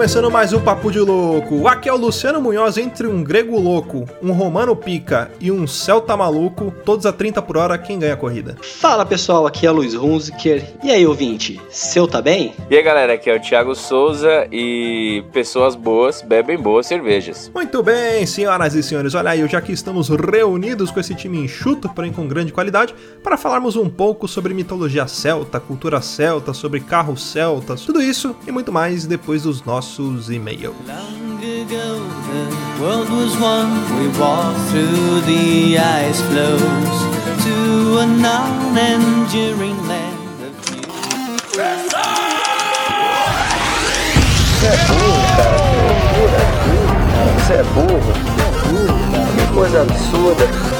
começando mais um Papo de Louco. Aqui é o Luciano Munhoz entre um grego louco, um romano pica e um celta maluco, todos a 30 por hora, quem ganha a corrida? Fala pessoal, aqui é o Luiz Hunziker. E aí, ouvinte, seu tá bem? E aí galera, aqui é o Thiago Souza e pessoas boas bebem boas cervejas. Muito bem, senhoras e senhores, olha aí, já que estamos reunidos com esse time enxuto, porém com grande qualidade, para falarmos um pouco sobre mitologia celta, cultura celta, sobre carros celtas, tudo isso e muito mais depois dos nossos e-mails. Long ago, the world was one. We walked through the ice flows to a non-enduring land of you. Você é burro, cara. Que coisa absurda.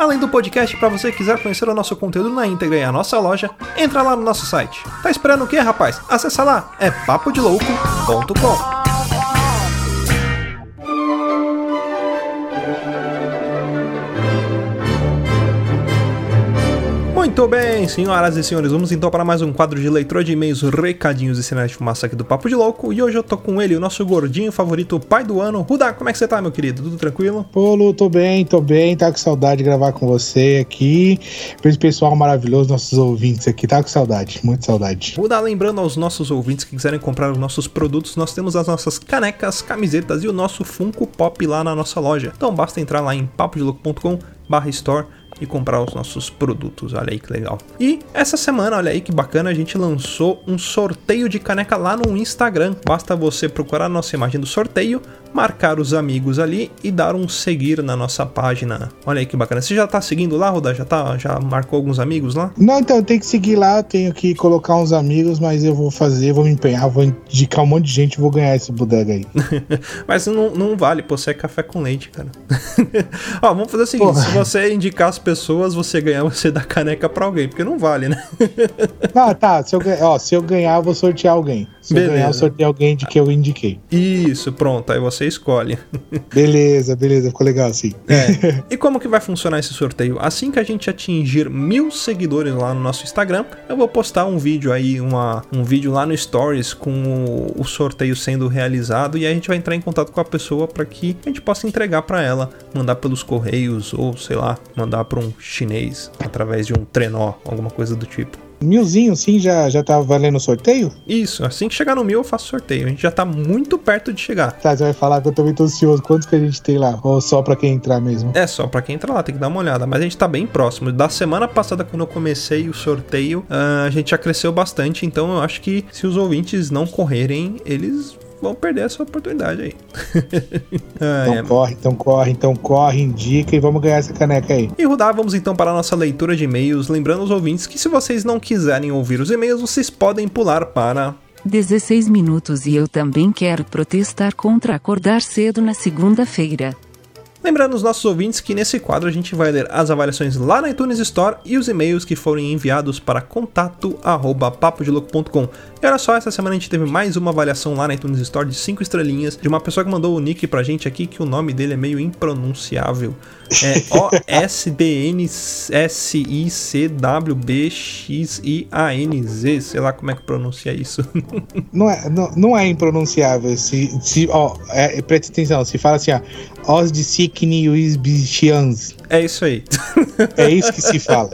Além do podcast, para você que quiser conhecer o nosso conteúdo na íntegra e a nossa loja, entra lá no nosso site. Tá esperando o quê, rapaz? Acessa lá, é papodelouco.com. Muito bem, senhoras e senhores, vamos então para mais um quadro de leitura de e-mails, recadinhos e sinais de fumaça aqui do Papo de Louco. E hoje eu tô com ele, o nosso gordinho favorito, o pai do ano. Rudá, como é que você tá, meu querido? Tudo tranquilo? Pô, Lu, tô bem, tô bem, tá com saudade de gravar com você aqui. Pra esse pessoal maravilhoso, nossos ouvintes aqui, tá com saudade, muito saudade. Rudá, lembrando aos nossos ouvintes que quiserem comprar os nossos produtos, nós temos as nossas canecas, camisetas e o nosso Funko Pop lá na nossa loja. Então basta entrar lá em papodelouco.com barra store e comprar os nossos produtos. Olha aí que legal. E essa semana, olha aí que bacana, a gente lançou um sorteio de caneca lá no Instagram. Basta você procurar a nossa imagem do sorteio, marcar os amigos ali e dar um seguir na nossa página. Olha aí que bacana. Você já tá seguindo lá, Roda? Já tá, já marcou alguns amigos lá? Não, então, eu tenho que seguir lá, eu tenho que colocar uns amigos, mas eu vou fazer, vou me empenhar, vou indicar um monte de gente vou ganhar esse bodega aí. Mas não, não vale, pô, você é café com leite, cara. Ó, vamos fazer o seguinte: Porra. se você indicar as pessoas, você ganhar, você dá caneca pra alguém, porque não vale, né? Ah, tá, se eu, ó, se eu ganhar, eu vou sortear alguém. Se Beleza. eu ganhar, eu sorteio alguém de que eu indiquei. Isso, pronto, aí você escolhe. Beleza, beleza, ficou legal assim. É. E como que vai funcionar esse sorteio? Assim que a gente atingir mil seguidores lá no nosso Instagram, eu vou postar um vídeo aí, uma, um vídeo lá no Stories com o, o sorteio sendo realizado e aí a gente vai entrar em contato com a pessoa para que a gente possa entregar para ela, mandar pelos correios ou sei lá, mandar para um chinês através de um trenó, alguma coisa do tipo. Milzinho, sim, já, já tá valendo o sorteio? Isso, assim que chegar no mil eu faço sorteio. A gente já tá muito perto de chegar. Tá, você vai falar que eu também tô ansioso. Quantos que a gente tem lá? Ou só pra quem entrar mesmo? É só pra quem entra lá, tem que dar uma olhada. Mas a gente tá bem próximo. Da semana passada, quando eu comecei o sorteio, ah, a gente já cresceu bastante. Então eu acho que se os ouvintes não correrem, eles vão perder essa oportunidade aí. Ah, Então é. corre, então corre, então corre, indica e vamos ganhar essa caneca aí. E Rudá, vamos então para a nossa leitura de e-mails. Lembrando aos ouvintes que se vocês não quiserem ouvir os e-mails, vocês podem pular para 16 minutos e eu também quero protestar contra acordar cedo na segunda-feira. Lembrando os nossos ouvintes que nesse quadro a gente vai ler as avaliações lá na iTunes Store e os e-mails que foram enviados para contato@papodelouco.com. E olha só, essa semana a gente teve mais uma avaliação lá na iTunes Store de 5 estrelinhas de uma pessoa que mandou o nick pra gente aqui que o nome dele é meio impronunciável. É O S D N S I C W B X I A N Z, sei lá como é que pronuncia isso. Não é, não, não é impronunciável. Se, se, ó, é, atenção, se fala assim, ó, os de si fake news bichians. É isso aí. É isso que se fala.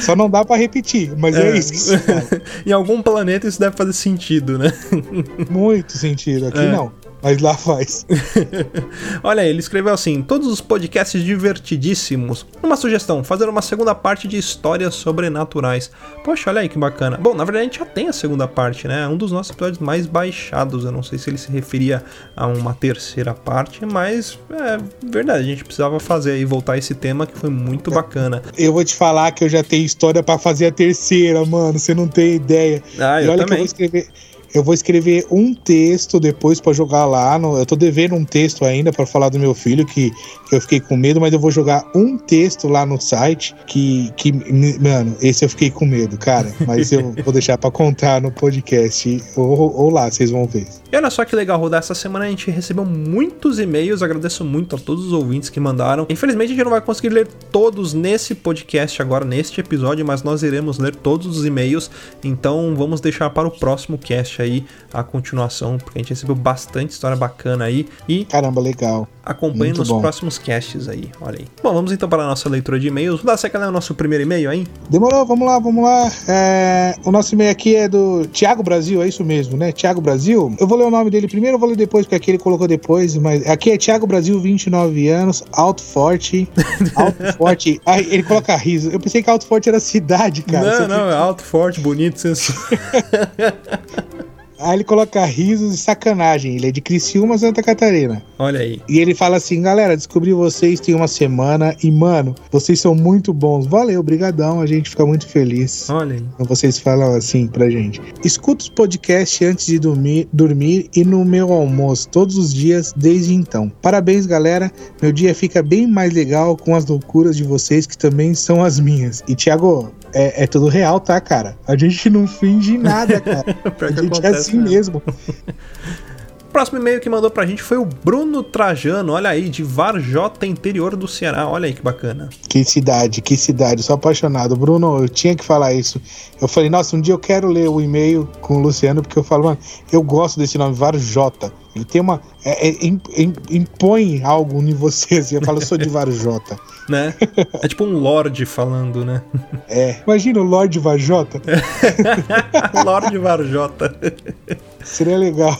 Só não dá pra repetir, mas é, isso que se fala. em algum planeta isso deve fazer sentido, né? Muito sentido. Aqui É. não. Mas lá faz. Olha aí, ele escreveu assim: todos os podcasts divertidíssimos. Uma sugestão: fazer uma segunda parte de histórias sobrenaturais. Poxa, olha aí que bacana. Bom, na verdade a gente já tem a segunda parte, né? É Um dos nossos episódios mais baixados. Eu não sei se ele se referia a uma terceira parte, mas é verdade, a gente precisava fazer e voltar a esse tema que foi muito bacana. Eu vou te falar que eu já tenho história pra fazer a terceira, mano. Você não tem ideia. Ah, e eu olha que eu também. vou escrever. Eu vou escrever um texto depois pra jogar lá. No, eu tô devendo um texto ainda pra falar do meu filho, que, que eu fiquei com medo, mas eu vou jogar um texto lá no site que, que. Mano, esse eu fiquei com medo, cara. Mas eu vou deixar pra contar no podcast. Ou, ou lá, vocês vão ver. E olha só que legal, Rodar. Essa semana a gente recebeu muitos e-mails. Agradeço muito a todos os ouvintes que mandaram. Infelizmente a gente não vai conseguir ler todos nesse podcast agora, neste episódio, mas nós iremos ler todos os e-mails. Então vamos deixar para o próximo cast aí a continuação, porque a gente recebeu bastante história bacana aí. E Caramba, legal. acompanhe nos bom. próximos casts aí. Olha aí. Bom, vamos então para a nossa leitura de e-mails. Você quer ler o nosso primeiro e-mail aí? Demorou, vamos lá, vamos lá. É, o nosso e-mail aqui é do Thiago Brasil, é isso mesmo, né? Thiago Brasil. Eu vou ler o nome dele primeiro, eu vou ler depois, porque aqui ele colocou depois, mas aqui é Thiago Brasil, 29 anos, alto forte. Alto forte. Ah, ele coloca riso. Eu pensei que alto forte era cidade, cara. Não, aqui- não, é alto, forte, bonito, sensual. Aí ele coloca risos e sacanagem. Ele é de Criciúma, Santa Catarina. Olha aí. E ele fala assim, galera, descobri vocês tem uma semana e, mano, vocês são muito bons. Valeu, brigadão, a gente fica muito feliz. Olha aí. Então vocês falam assim pra gente. Escuto os podcasts antes de dormir, dormir e no meu almoço todos os dias desde então. Parabéns, galera. Meu dia fica bem mais legal com as loucuras de vocês que também são as minhas. E Thiago, é, é tudo real, tá, cara? A gente não finge nada, cara. A gente é assim mesmo. O próximo e-mail que mandou pra gente foi o Bruno Trajano, olha aí, de Varjota, interior do Ceará. Olha aí que bacana. Que cidade, que cidade. Sou apaixonado. Bruno, eu tinha que falar isso. Eu falei, nossa, um dia eu quero ler o e-mail com o Luciano, porque eu falo, mano, eu gosto desse nome, Varjota. Ele tem uma. é- é- im- im- impõe algo em você. Assim, eu falo, eu sou de Varjota. Né? É tipo um Lorde falando, né? É. Imagina o Lorde Varjota. Lorde Varjota. Seria legal.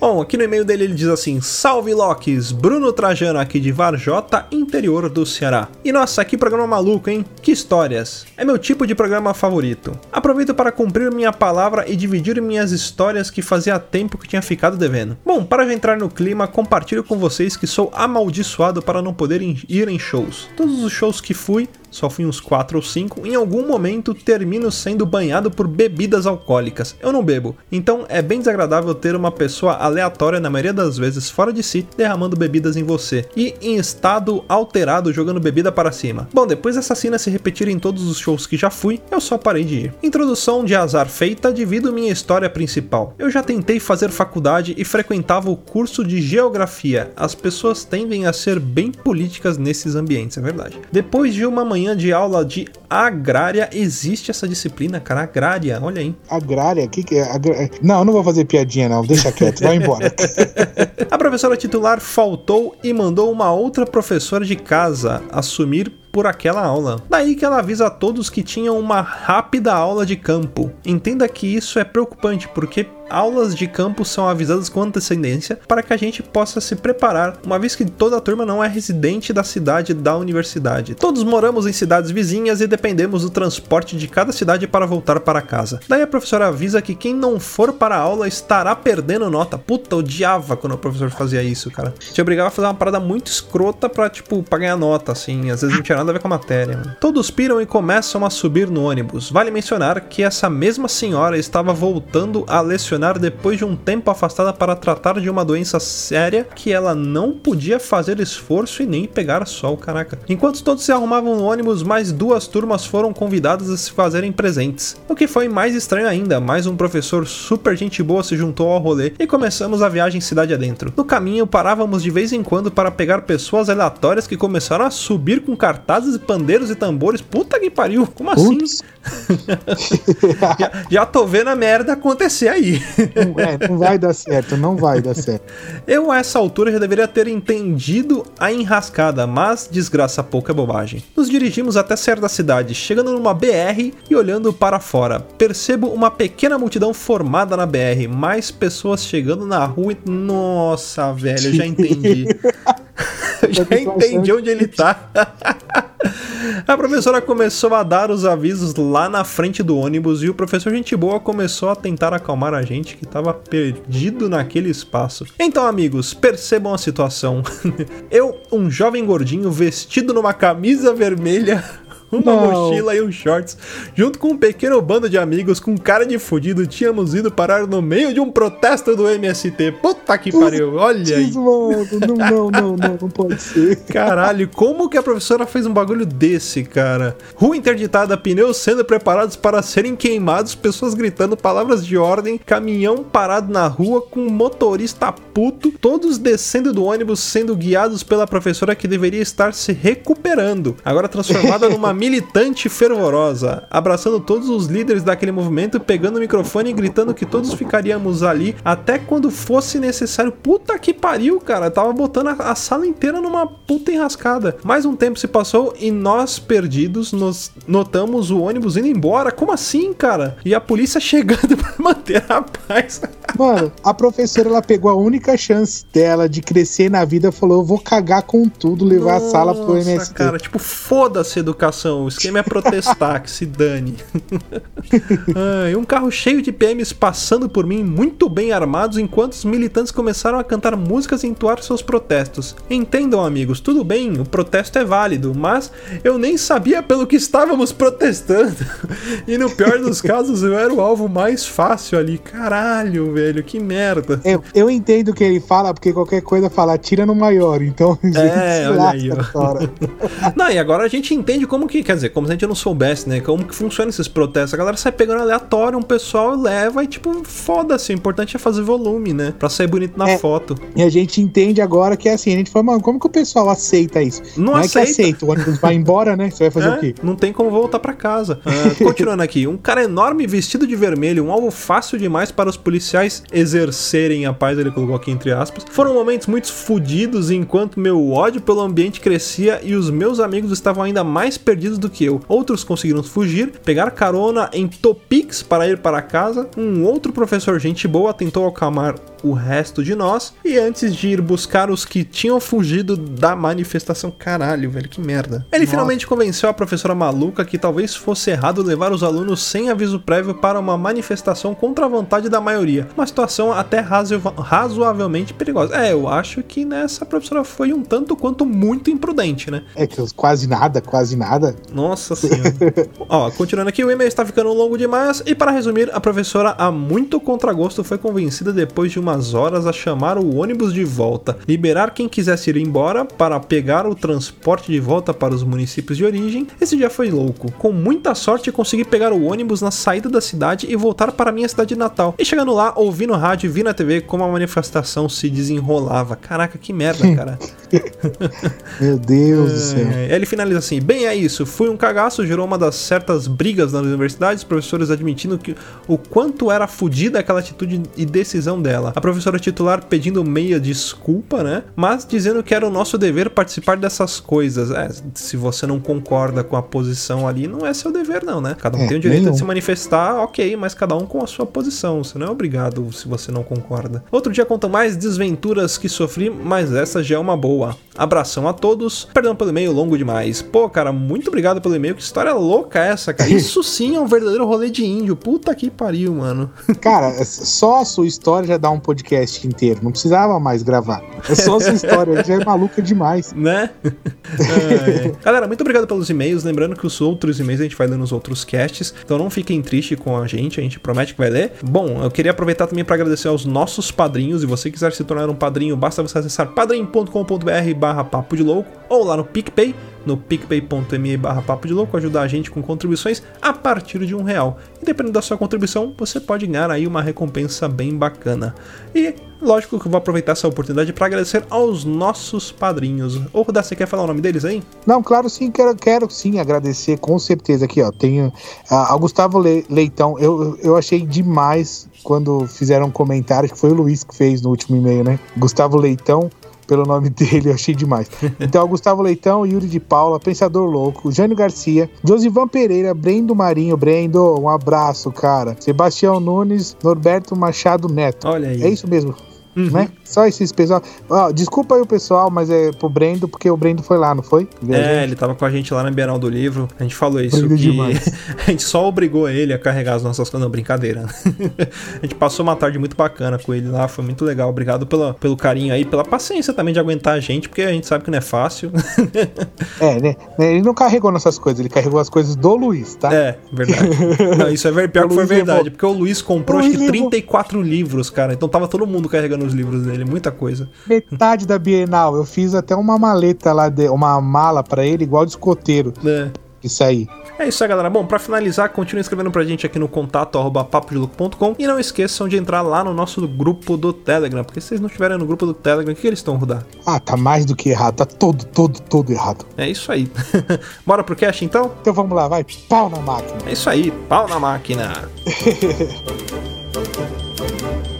Bom, aqui no e-mail dele ele diz assim: Salve Locks, Bruno Trajano aqui de Varjota, interior do Ceará. E nossa, que programa maluco, hein? Que histórias! É meu tipo de programa favorito. Aproveito para cumprir minha palavra e dividir minhas histórias que fazia tempo que tinha ficado devendo. Bom, para já entrar no clima, compartilho com vocês que sou amaldiçoado para não poder ir em shows. Todos os shows que fui, só fui uns 4 ou 5, em algum momento termino sendo banhado por bebidas alcoólicas. Eu não bebo, então é bem desagradável ter uma pessoa aleatória, na maioria das vezes fora de si, derramando bebidas em você e em estado alterado jogando bebida para cima. Bom, depois dessa cena se repetir em todos os shows que já fui, eu só parei de ir. Introdução de azar feita, divido minha história principal. Eu já tentei fazer faculdade e frequentava o curso de geografia. As pessoas tendem a ser bem políticas nesses ambientes, é verdade. Depois de uma manhã de aula de agrária, existe essa disciplina, cara, agrária, olha aí. Agrária? Que que é? Agra- Não, eu não vou fazer piadinha, não. Deixa quieto, vai embora. A professora titular faltou e mandou uma outra professora de casa assumir por aquela aula. Daí que ela avisa a todos que tinham uma rápida aula de campo. Entenda que isso é preocupante porque aulas de campo são avisadas com antecedência para que a gente possa se preparar, uma vez que toda a turma não é residente da cidade da universidade. Todos moramos em cidades vizinhas e dependemos do transporte de cada cidade para voltar para casa. Daí a professora avisa que quem não for para a aula estará perdendo nota. Puta, odiava quando o professor fazia isso, cara. Te obrigava a fazer uma parada muito escrota pra, tipo, pra ganhar nota, assim. Às vezes não tinha nada a ver com a matéria. mano. Todos piram e começam a subir no ônibus. Vale mencionar que essa mesma senhora estava voltando a lecionar depois de um tempo afastada para tratar de uma doença séria que ela não podia fazer esforço e nem pegar sol, caraca. Enquanto todos se arrumavam no ônibus, mais duas turmas foram convidadas a se fazerem presentes. O que foi mais estranho ainda, mais um professor super gente boa se juntou ao rolê e começamos a viagem cidade adentro. No caminho, parávamos de vez em quando para pegar pessoas aleatórias que começaram a subir com cartazes atadas e pandeiros e tambores. Puta que pariu, como assim? Putz. já, já tô vendo a merda acontecer aí. Não, é, não vai dar certo, não vai dar certo. Eu, a essa altura, já deveria ter entendido a enrascada, mas desgraça pouca é bobagem. Nos dirigimos até certa cidade, chegando numa BR e olhando para fora. Percebo uma pequena multidão formada na BR, mais pessoas chegando na rua e. Nossa, velho, eu já entendi. Já entendi onde ele tá. A professora começou a dar os avisos lá na frente do ônibus e o professor Gente Boa começou a tentar acalmar a gente que estava perdido naquele espaço. Então, amigos, percebam a situação. Eu, um jovem gordinho vestido numa camisa vermelha, uma Não. mochila e um shorts, junto com um pequeno bando de amigos com cara de fudido, tínhamos ido parar no meio de um protesto do MST. Puta que pariu, olha aí. Não, não, não, não, não pode ser. Caralho, como que a professora fez um bagulho desse, cara? Rua interditada, pneus sendo preparados para serem queimados, pessoas gritando palavras de ordem, caminhão parado na rua com um motorista puto, todos descendo do ônibus sendo guiados pela professora que deveria estar se recuperando, agora transformada numa militante fervorosa, abraçando todos os líderes daquele movimento, pegando o microfone e gritando que todos ficaríamos ali até quando fosse necessário. Puta que pariu, cara. Tava botando a, a sala inteira numa puta enrascada. Mais um tempo se passou e nós, perdidos, nos notamos o ônibus indo embora. Como assim, cara? E a polícia chegando pra manter a paz. Mano, a professora ela pegou a única chance dela de crescer na vida, falou: eu vou cagar com tudo, levar a sala pro Nossa, MST. cara, tipo, foda-se a educação. O esquema é protestar, que se dane. Ah, e um carro cheio de PMs passando por mim, muito bem armados, enquanto os militantes começaram a cantar músicas e entoar seus protestos. Entendam, amigos, tudo bem, o protesto é válido, mas eu nem sabia pelo que estávamos protestando. E no pior dos casos, eu era o alvo mais fácil ali. Caralho, velho, que merda. Eu, eu entendo o que ele fala, porque qualquer coisa fala, tira no maior. Então, É, olha aí, ó. Não, e agora a gente entende como que, quer dizer, como se a gente não soubesse, né? Como que funciona esses protestos. A galera sai pegando aleatório, um pessoal leva e, tipo, foda-se. O importante é fazer volume, né? Pra sair bonito na É. foto. E a gente entende agora que é assim, a gente fala, mano, como que o pessoal aceita isso? Não é que aceita. aceita, o ônibus vai embora, né? Você vai fazer É, o quê? Não tem como voltar pra casa. Ah, continuando aqui, um cara enorme vestido de vermelho, um alvo fácil demais para os policiais exercerem a paz, ele colocou aqui entre aspas. Foram momentos muito fodidos enquanto meu ódio pelo ambiente crescia e os meus amigos estavam ainda mais perdidos do que eu. Outros conseguiram fugir, pegar carona em Topix para ir para casa. Um outro professor gente boa tentou acalmar o resto de nós e antes de ir buscar os que tinham fugido da manifestação, caralho, velho, que merda. Ele finalmente convenceu a professora maluca que talvez fosse errado levar os alunos sem aviso prévio para uma manifestação contra a vontade da maioria. Uma situação até razo- razoavelmente perigosa. É, eu acho que nessa professora foi um tanto quanto muito imprudente, né? É que quase nada, quase nada. Nossa senhora. Ó, continuando aqui, o e-mail está ficando longo demais. E para resumir, a professora, a muito contragosto, foi convencida depois de umas horas a chamar o ônibus de volta, liberar quem quisesse ir embora para pegar o transporte de volta para os municípios de origem. Esse dia foi louco. Com muita sorte, consegui pegar o ônibus na saída da cidade e voltar para minha cidade natal. E chegando lá, ouvi no rádio e vi na TV como a manifestação se desenrolava. Caraca, que merda, cara. Meu Deus do céu. Ele finaliza assim: bem, é isso. Fui um cagaço, gerou uma das certas brigas nas universidades, professores admitindo que o quanto era fodida aquela atitude e decisão dela. A professora titular pedindo meia desculpa, né? Mas dizendo que era o nosso dever participar dessas coisas. É, se você não concorda com a posição ali, não é seu dever, não, né? Cada um É, tem o direito nenhum. de se manifestar, ok, mas cada um com a sua posição. Você não é obrigado se você não concorda. Outro dia conta mais desventuras que sofri, mas essa já é uma boa. Abração a todos. Perdão pelo e-mail longo demais. Pô, cara, muito obrigado pelo e-mail. Que história louca é essa, cara? Isso sim é um verdadeiro rolê de índio. Puta que pariu, mano. Cara, só a sua história já dá um podcast inteiro. Não precisava mais gravar. É só a sua história, já é maluca demais. né? É, é. Galera, muito obrigado pelos e-mails. Lembrando que os outros e-mails a gente vai ler nos outros casts. Então não fiquem tristes com a gente, a gente promete que vai ler. Bom, eu queria aproveitar também para agradecer aos nossos padrinhos. E você quiser se tornar um padrinho, basta você acessar padrim.com.br barra papo de louco ou lá no PicPay, no picpay.me barra papo de louco, ajudar a gente com contribuições a partir de um real. E dependendo da sua contribuição, você pode ganhar aí uma recompensa bem bacana. E lógico que eu vou aproveitar essa oportunidade para agradecer aos nossos padrinhos. Ô, Rudá, você quer falar o nome deles aí? Não, claro sim, quero, quero sim agradecer, com certeza. Aqui, ó, tenho ah, ao Gustavo Le- Leitão, eu, eu achei demais quando fizeram um comentário, que foi o Luiz que fez no último e-mail, né? Gustavo Leitão, pelo nome dele, eu achei demais. Então, Gustavo Leitão, Yuri de Paula, Pensador Louco, Jânio Garcia, Josivan Pereira, Brendo Marinho, Brendo, um abraço, cara. Sebastião Nunes, Norberto Machado Neto. Olha aí. É isso mesmo. Uhum. Né? Só esses pessoal. Ó, desculpa aí o pessoal, mas é pro Brendo, porque o Brendo foi lá, não foi? É, ele tava com a gente lá na Bienal do Livro. A gente falou isso. Que demais. a gente só obrigou ele a carregar as nossas coisas. Não, brincadeira. a gente passou uma tarde muito bacana com ele lá. Foi muito legal. Obrigado pela, pelo carinho aí, pela paciência também de aguentar a gente, porque a gente sabe que não é fácil. É, né? Ele não carregou nossas coisas, ele carregou as coisas do Luiz, tá? É, verdade. Não, isso é pior O que foi Luiz verdade, levou. porque o Luiz comprou O acho Luiz que levou. 34 livros, cara. Então tava todo mundo carregando os livros dele, muita coisa. Metade da Bienal, eu fiz até uma maleta lá, de, uma mala pra ele, igual de escoteiro. É. Isso aí. É isso aí, galera. Bom, pra finalizar, continue escrevendo pra gente aqui no contato arroba e não esqueçam de entrar lá no nosso grupo do Telegram, porque se vocês não estiverem no grupo do Telegram, o que, que eles estão rodar? Ah, tá mais do que errado, tá todo, todo, todo errado. É isso aí. Bora pro cast então? Então vamos lá, vai, pau na máquina. É isso aí, pau na máquina.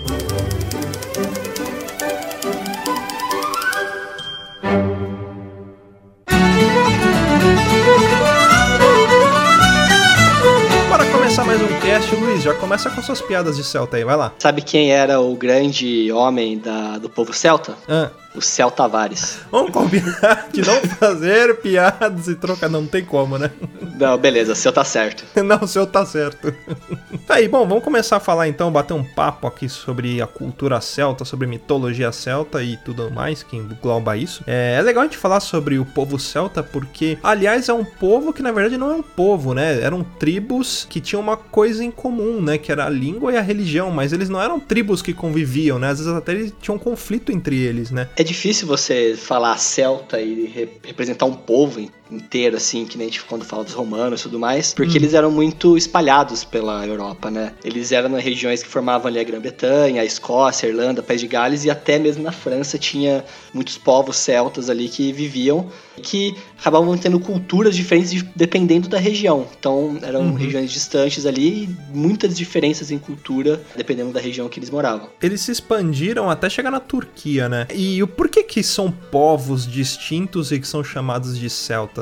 começar mais um cast, Luiz. Já começa com suas piadas de Celta aí, vai lá. Sabe quem era o grande homem da- do povo celta? Ah, O Cel Tavares. vamos combinar de não fazer piadas e trocar. Não tem como, né? Não, beleza, o seu tá certo. Não, o seu tá certo. Tá aí, bom, vamos começar a falar então, bater um papo aqui sobre a cultura celta, sobre mitologia celta e tudo mais que engloba isso. É, é legal a gente falar sobre o povo celta porque, aliás, é um povo que na verdade não é um povo, né? Eram tribos que tinham uma coisa em comum, né? Que era a língua e a religião, mas eles não eram tribos que conviviam, né? Às vezes até eles tinham um conflito entre eles, né? É difícil você falar celta e re- representar um povo inteiro, assim, que nem a gente quando fala dos romanos e tudo mais, porque eles eram muito espalhados pela Europa, né? Eles eram nas regiões que formavam ali a Grã-Bretanha, a Escócia, a Irlanda, País de Gales e até mesmo na França tinha muitos povos celtas ali que viviam que acabavam tendo culturas diferentes de- dependendo da região. Então eram Uhum. regiões distantes ali e muitas diferenças em cultura dependendo da região que eles moravam. eles se expandiram até chegar na Turquia, né? E o porquê que são povos distintos e que são chamados de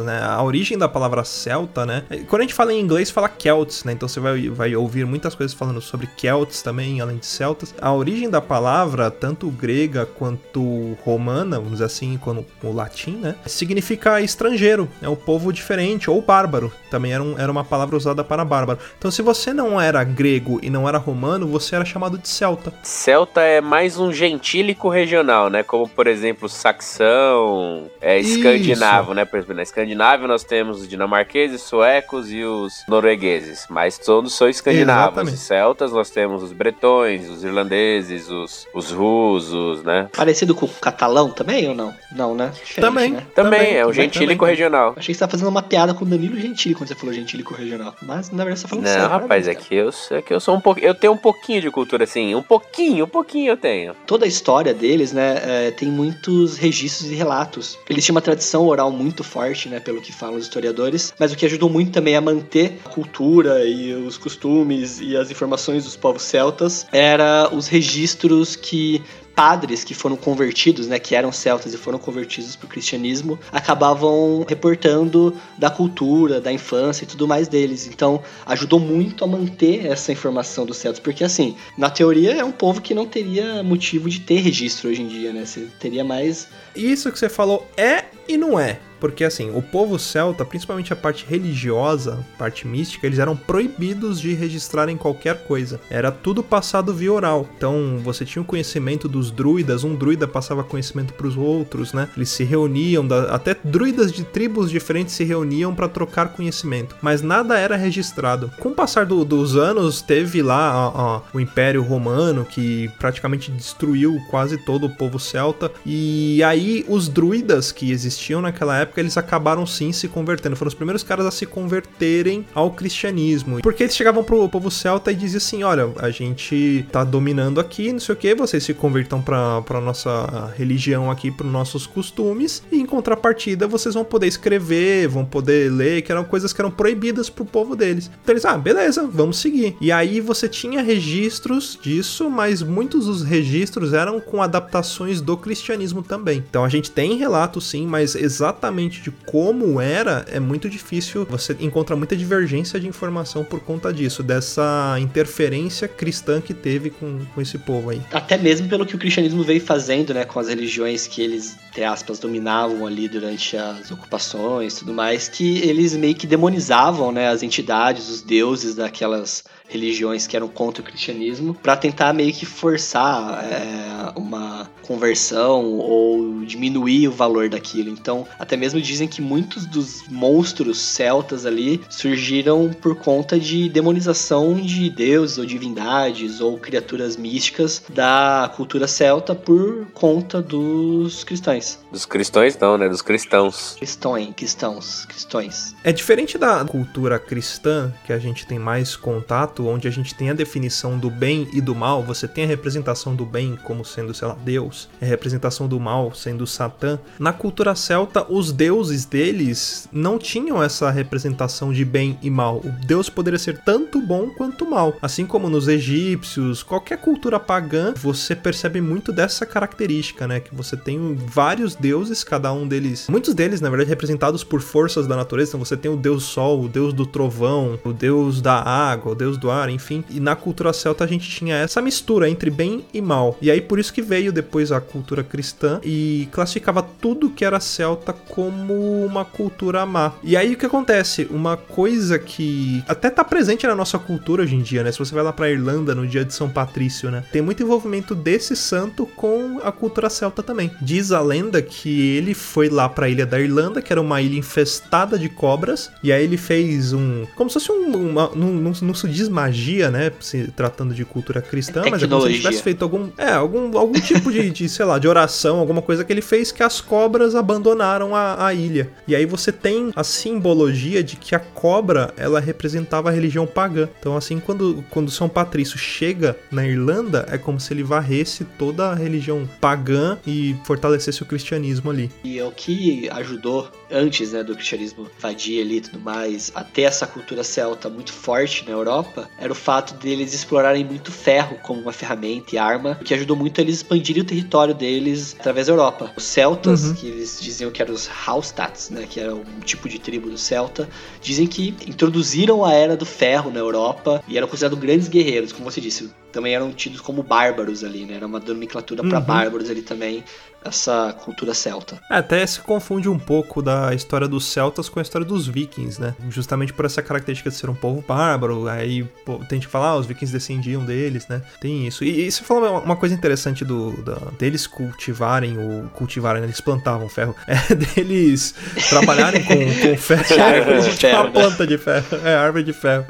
né? A origem da palavra celta, né? Quando a gente fala em inglês, fala Celts, né? Então você vai, vai ouvir muitas coisas falando sobre Celts também, além de celtas. A origem da palavra, tanto grega quanto romana, vamos dizer assim, com o latim, né? Significa estrangeiro, é um povo diferente, ou bárbaro. Também era, um- era uma palavra usada para bárbaro. Então se você não era grego e não era romano, você era chamado de celta. Celta é mais um gentílico regional, né? Como, por exemplo, saxão, é, Isso. escandinavo, né? Por exemplo, na Escandinávia nós temos os dinamarqueses, suecos e os noruegueses. Mas todos são escandinavos. Exatamente. Os celtas nós temos os bretões, os irlandeses, os, os rusos, né? Parecido com o catalão também ou não? Não, né? Diferente, Também. né? Também, é um gentílico regional. Achei que você tá fazendo uma piada com o Danilo Gentili quando você falou gentílico regional. Mas na verdade você tá falando sério. Não, rapaz, é que eu, é que eu sou um pouquinho. Eu tenho um pouquinho de cultura, assim. Um pouquinho, um pouquinho eu tenho. Toda a história deles, né, é, tem muitos registros e relatos. Eles tinham uma tradição oral muito forte, né, pelo que falam os historiadores, mas o que ajudou muito também a manter a cultura e os costumes e as informações dos povos celtas era os registros que padres que foram convertidos, né, que eram celtas e foram convertidos para o cristianismo, acabavam reportando da cultura, da infância e tudo mais deles. Então, ajudou muito a manter essa informação dos celtas, porque assim, na teoria é um povo que não teria motivo de ter registro hoje em dia, né? Você teria mais Isso que você falou é e não é. porque assim, o povo celta, principalmente a parte religiosa, parte mística, eles eram proibidos de registrarem qualquer coisa. Era tudo passado via oral. Então, você tinha o conhecimento dos druidas, um druida passava conhecimento para os outros, né? Eles se reuniam, até druidas de tribos diferentes se reuniam para trocar conhecimento, mas nada era registrado. Com o passar do, dos anos, teve lá ó, ó, o Império Romano que praticamente destruiu quase todo o povo celta, e aí os druidas que existiam naquela época, eles acabaram sim se convertendo. Foram os primeiros caras a se converterem ao cristianismo. Porque eles chegavam pro povo celta e diziam assim: olha, a gente tá dominando aqui, não sei o que, vocês se convertam pra, pra nossa religião aqui, pros nossos costumes, e em contrapartida vocês vão poder escrever, vão poder ler, que eram coisas que eram proibidas pro povo deles. Então eles, ah, beleza, vamos seguir. E aí você tinha registros disso, mas muitos dos registros eram com adaptações do cristianismo também. Então a gente tem relatos sim, mas exatamente de como era é muito difícil. Você encontra muita divergência de informação por conta disso, dessa interferência cristã que teve com, com esse povo aí. Até mesmo pelo que o cristianismo veio fazendo, né, com as religiões que eles, entre aspas, dominavam ali durante as ocupações e tudo mais, que eles meio que demonizavam, né, as entidades, os deuses daquelas religiões que eram contra o cristianismo, para tentar meio que forçar é, uma conversão ou diminuir o valor daquilo. Então, até mesmo dizem que muitos dos monstros celtas ali surgiram por conta de demonização de deuses ou divindades ou criaturas místicas da cultura celta por conta dos cristãos. Dos cristãos não, né? Dos cristãos. Cristões, cristãos, cristões. É diferente da cultura cristã, que a gente tem mais contato, onde a gente tem a definição do bem e do mal, você tem a representação do bem como sendo, sei lá, Deus, a representação do mal sendo Satã. Na cultura celta, os deuses deles não tinham essa representação de bem e mal. O Deus poderia ser tanto bom quanto mal. Assim como nos egípcios, qualquer cultura pagã, você percebe muito dessa característica, né? Que você tem vários deuses, cada um deles, muitos deles, na verdade, representados por forças da natureza. Então você tem o deus sol, o deus do trovão, o deus da água, o deus do enfim. E na cultura celta a gente tinha essa mistura entre bem e mal. E aí por isso que veio depois a cultura cristã e classificava tudo que era celta como uma cultura má. E aí o que acontece? Uma coisa que até tá presente na nossa cultura hoje em dia, né? Se você vai lá pra Irlanda no dia de São Patrício, né? Tem muito envolvimento desse santo com a cultura celta também. Diz a lenda que ele foi lá pra ilha da Irlanda, que era uma ilha infestada de cobras, e aí ele fez um. Como se fosse um. Uma, não, não, não se diz magia, né? Se tratando de cultura cristã, mas é como se ele tivesse feito algum. É, algum, algum tipo de, de, sei lá, de oração, alguma coisa que ele fez que as cobras abandonaram a, a ilha. E aí você tem a simbologia de que a cobra ela representava a religião pagã. Então, assim, quando, quando São Patrício chega na Irlanda, é como se ele varresse toda a religião pagã e fortalecesse o cristianismo ali. E é o que ajudou antes né, do cristianismo invadir ali e tudo mais, a ter essa cultura celta muito forte na Europa, era o fato deles explorarem muito ferro como uma ferramenta e arma, o que ajudou muito eles expandirem o território deles através da Europa. Os celtas, uhum. que eles diziam que eram os Haustats, né, que era um tipo de tribo do celta, dizem que introduziram a era do ferro na Europa e eram considerados grandes guerreiros, como você disse, também eram tidos como bárbaros ali, né? Era uma nomenclatura para uhum. bárbaros ali também, essa cultura celta. É, até se confunde um pouco da história dos celtas com a história dos vikings, né? Justamente por essa característica de ser um povo bárbaro, aí pô, tem que falar, ah, os vikings descendiam deles, né? Tem isso. E, e você falou uma coisa interessante do, da, deles cultivarem, ou cultivarem, né? eles plantavam ferro, é deles trabalharem com, com ferro. árvore de ferro. Uma planta de ferro, é, árvore de ferro.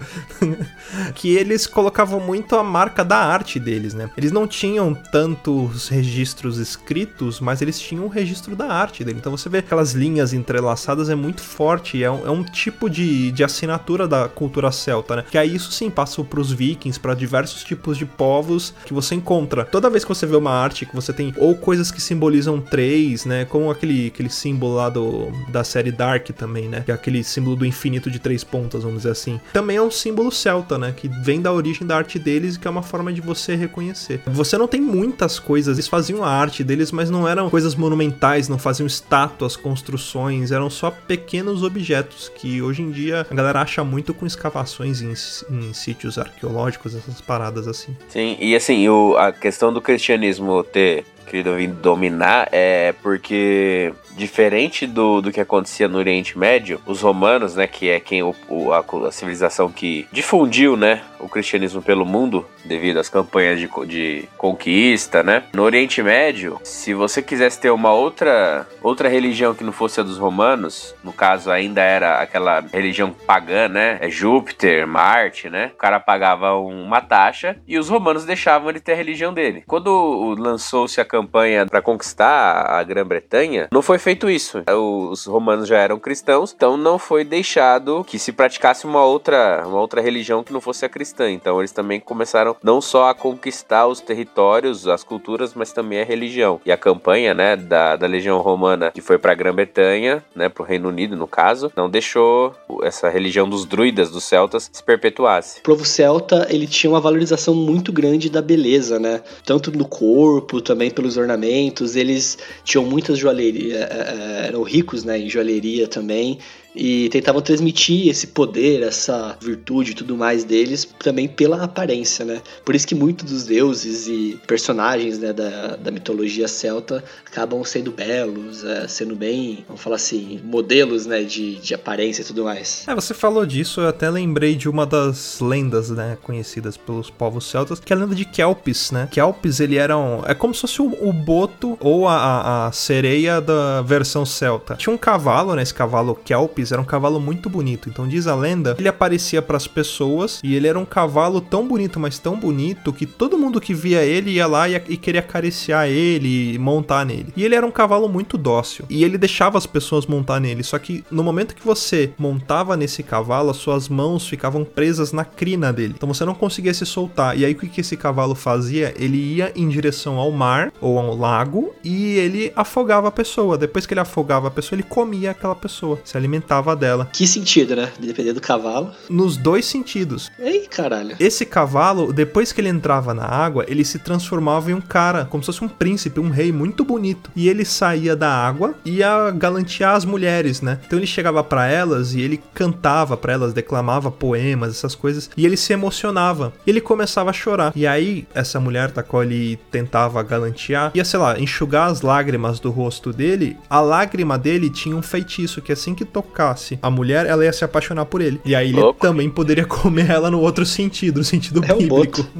que eles colocavam muito a marca da arte deles, né? Eles não tinham tantos registros escritos, mas eles tinham um registro da arte dele. Então você vê aquelas linhas entrelaçadas, é muito forte, é um, é um tipo de, de assinatura da cultura celta, né? Que aí isso sim passou pros vikings, para diversos tipos de povos que você encontra. Toda vez que você vê uma arte que você tem ou coisas que simbolizam três, né? Como aquele, aquele símbolo lá do, da série Dark também, né? Que é aquele símbolo do infinito de três pontas, vamos dizer assim. Também é um símbolo celta, né? Que vem da origem da arte deles e que é uma forma forma de você reconhecer. Você não tem muitas coisas, eles faziam a arte deles, mas não eram coisas monumentais, não faziam estátuas, construções, eram só pequenos objetos que hoje em dia a galera acha muito com escavações em, em sítios arqueológicos, essas paradas assim. Sim, e assim, o, a questão do cristianismo ter querido vir dominar é porque diferente do, do que acontecia no Oriente Médio, os romanos, né, que é quem o, o a, a, civilização que difundiu, né, o cristianismo pelo mundo devido às campanhas de, de conquista, né? No Oriente Médio, se você quisesse ter uma outra outra religião que não fosse a dos romanos, no caso ainda era aquela religião pagã, né? É Júpiter, Marte, né? O cara pagava uma taxa e os romanos deixavam ele ter a religião dele. Quando lançou-se a campanha para conquistar a Grã-Bretanha, não foi feito isso. Os romanos já eram cristãos, então não foi deixado que se praticasse uma outra, uma outra religião que não fosse a cristã. Então eles também começaram não só a conquistar os territórios, as culturas, mas também a religião. E a campanha, né, da, da Legião Romana que foi para a Grã-Bretanha, né, para o Reino Unido no caso, não deixou essa religião dos druidas, dos celtas, se perpetuasse. O povo celta, ele tinha uma valorização muito grande da beleza, né? Tanto no corpo, também pelos ornamentos. Eles tinham muitas joalherias, é, é, eram ricos, né, em joalheria também e tentavam transmitir esse poder, essa virtude e tudo mais deles também pela aparência, né? Por isso que muitos dos deuses e personagens né, da, da mitologia celta acabam sendo belos, é, sendo bem, vamos falar assim, modelos né, de, de aparência e tudo mais. É, você falou disso, eu até lembrei de uma das lendas, né, conhecidas pelos povos celtas, que é a lenda de Kelpis, né? Kelpis, ele era um, é como se fosse o, o boto ou a, a sereia da versão celta. Tinha um cavalo, né, esse cavalo Kelpis, era um cavalo muito bonito. Então diz a lenda, ele aparecia para as pessoas e ele era um cavalo tão bonito, mas tão bonito que todo mundo que via ele ia lá e, e queria acariciar ele e montar nele. E ele era um cavalo muito dócil e ele deixava as pessoas montar nele. Só que no momento que você montava nesse cavalo, as suas mãos ficavam presas na crina dele. Então você não conseguia se soltar. E aí o que esse cavalo fazia? Ele ia em direção ao mar ou ao lago e ele afogava a pessoa. Depois que ele afogava a pessoa, ele comia aquela pessoa, se alimentava dela. Que sentido, né? Dependendo do cavalo. Nos dois sentidos. Ei, caralho. Esse cavalo, depois que ele entrava na água, ele se transformava em um cara, como se fosse um príncipe, um rei muito bonito. E ele saía da água e ia galantear as mulheres, né? Então ele chegava para elas e ele cantava para elas, declamava poemas, essas coisas, e ele se emocionava. E ele começava a chorar. E aí, essa mulher da qual ele tentava galantear, ia, sei lá, enxugar as lágrimas do rosto dele, a lágrima dele tinha um feitiço que assim que tocasse a mulher, ela ia se apaixonar por ele. E aí ele também poderia comer ela no outro sentido, no sentido é bíblico.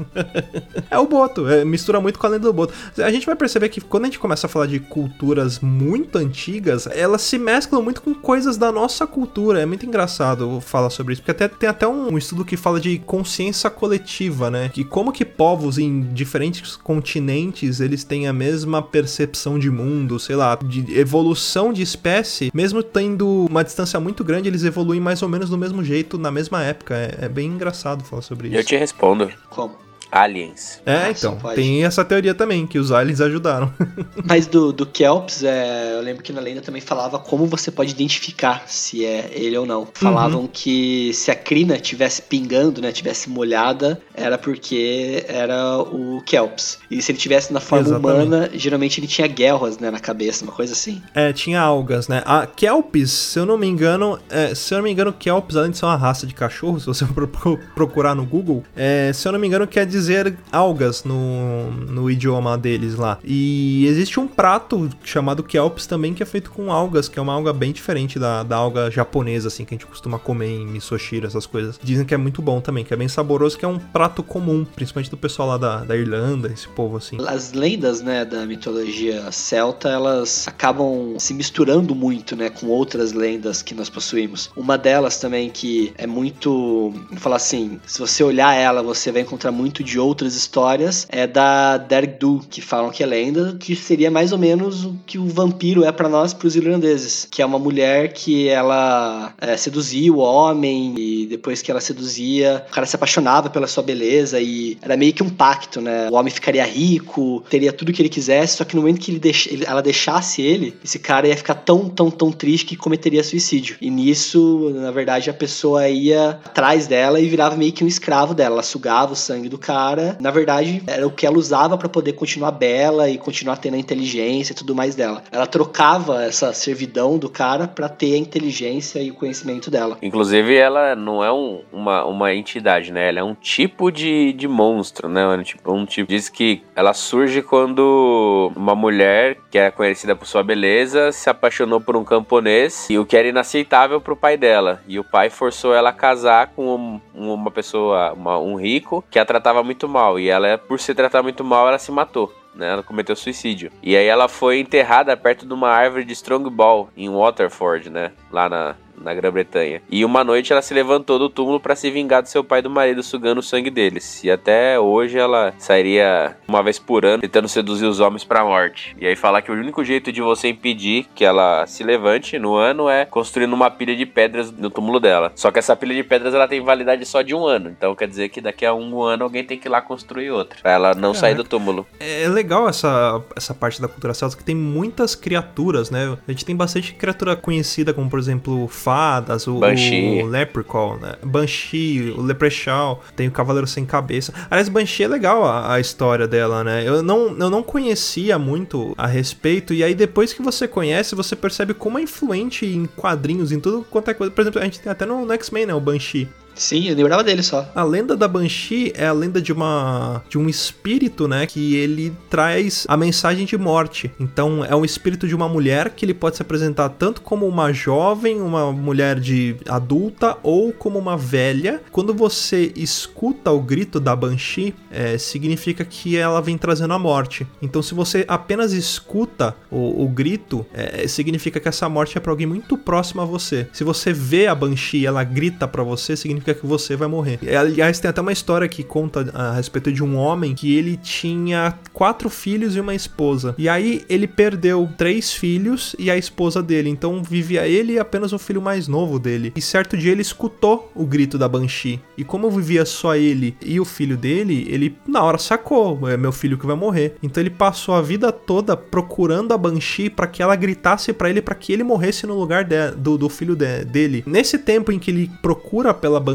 É o boto, é, mistura muito com a lenda do boto. A gente vai perceber que quando a gente começa a falar de culturas muito antigas, elas se mesclam muito com coisas da nossa cultura. É muito engraçado falar sobre isso, porque até, tem até um, um estudo que fala de consciência coletiva, né? Que como que povos em diferentes continentes eles têm a mesma percepção de mundo, sei lá, de evolução de espécie, mesmo tendo uma distância distância muito grande, eles evoluem mais ou menos do mesmo jeito na mesma época. É, é bem engraçado falar sobre isso. Eu te respondo. Como? Aliens. É, Nossa, então. Tem essa teoria também, que os aliens ajudaram. Mas do, do Kelps, é, eu lembro que na lenda também falava como você pode identificar se é ele ou não. Falavam uhum. que se a crina tivesse pingando, né, tivesse molhada, era porque era o Kelps. E se ele tivesse na forma Exatamente. humana, geralmente ele tinha guerras, né, na cabeça, uma coisa assim. É, tinha algas, né? A Kelps, se eu não me engano, é, se eu não me engano, Kelps, além de ser uma raça de cachorro, se você procurar no Google, é, se eu não me engano, quer dizer dizer algas no, no idioma deles lá. E existe um prato chamado kelps também que é feito com algas, que é uma alga bem diferente da, da alga japonesa, assim, que a gente costuma comer em misoshiro, essas coisas. Dizem que é muito bom também, que é bem saboroso, que é um prato comum, principalmente do pessoal lá da, da Irlanda, esse povo assim. As lendas, né, da mitologia celta, elas acabam se misturando muito, né, com outras lendas que nós possuímos. Uma delas também que é muito, vou falar assim, se você olhar ela, você vai encontrar muito de de outras histórias é da Dergdu, que falam que é lenda, que seria mais ou menos o que o vampiro é para nós, para os irlandeses, que é uma mulher que ela é, seduzia o homem e depois que ela seduzia, o cara se apaixonava pela sua beleza e era meio que um pacto, né? O homem ficaria rico, teria tudo que ele quisesse, só que no momento que ele deix... ela deixasse ele, esse cara ia ficar tão, tão, tão triste que cometeria suicídio. E nisso, na verdade, a pessoa ia atrás dela e virava meio que um escravo dela, ela sugava o sangue do cara cara, na verdade, era o que ela usava pra poder continuar bela e continuar tendo a inteligência e tudo mais dela. Ela trocava essa servidão do cara pra ter a inteligência e o conhecimento dela. Inclusive, ela não é um- uma, uma entidade, né? Ela é um tipo de, de monstro, né? Tipo, um tipo. Diz que ela surge quando uma mulher, que é conhecida por sua beleza, se apaixonou por um camponês e o que era inaceitável pro pai dela. E o pai forçou ela a casar com um- uma pessoa, uma- um rico, que a tratava muito mal. E ela, por se tratar muito mal, ela se matou. Né, ela cometeu suicídio. E aí ela foi enterrada perto de uma árvore de Strongball, em Waterford, né? Lá na, na Grã-Bretanha. E uma noite ela se levantou do túmulo para se vingar do seu pai e do marido, sugando o sangue deles. E até hoje ela sairia uma vez por ano tentando seduzir os homens pra morte. E aí falar que o único jeito de você impedir que ela se levante no ano é construindo uma pilha de pedras no túmulo dela. Só que essa pilha de pedras ela tem validade só de um ano. Então quer dizer que daqui a um ano alguém tem que ir lá construir outra. Pra ela não sair do túmulo. É legal essa, essa parte da cultura celta que tem muitas criaturas, né? A gente tem bastante criatura conhecida, como por exemplo fadas, o, Banshee. o Leprechaun, né? Banshee, o Leprechaun, tem o Cavaleiro Sem Cabeça. Aliás, Banshee é legal a, a história dela, né? Eu não, eu não conhecia muito a respeito, e aí depois que você conhece, você percebe como é influente em quadrinhos, em tudo quanto é coisa. Por exemplo, a gente tem até no, no X-Men, né? O Banshee. Sim, eu lembrava dele só. A lenda da Banshee é a lenda de uma de um espírito, né, que ele traz a mensagem de morte. Então é um espírito de uma mulher que ele pode se apresentar tanto como uma jovem, uma mulher de adulta ou como uma velha. Quando você escuta o grito da Banshee, é, significa que ela vem trazendo a morte. Então se você apenas escuta o, o grito, é, significa que essa morte é para alguém muito próximo a você. Se você vê a Banshee ela grita para você, significa que você vai morrer. E, Aliás, tem até uma história que conta a respeito de um homem que ele tinha quatro filhos e uma esposa. E aí ele perdeu três filhos e a esposa dele. Então vivia ele e apenas o filho mais novo dele. E certo dia ele escutou o grito da Banshee. E como vivia só ele e o filho dele, ele na hora sacou: é meu filho que vai morrer. Então ele passou a vida toda procurando a Banshee para que ela gritasse para ele para que ele morresse no lugar de- do, do filho de- dele. Nesse tempo em que ele procura pela Banshee,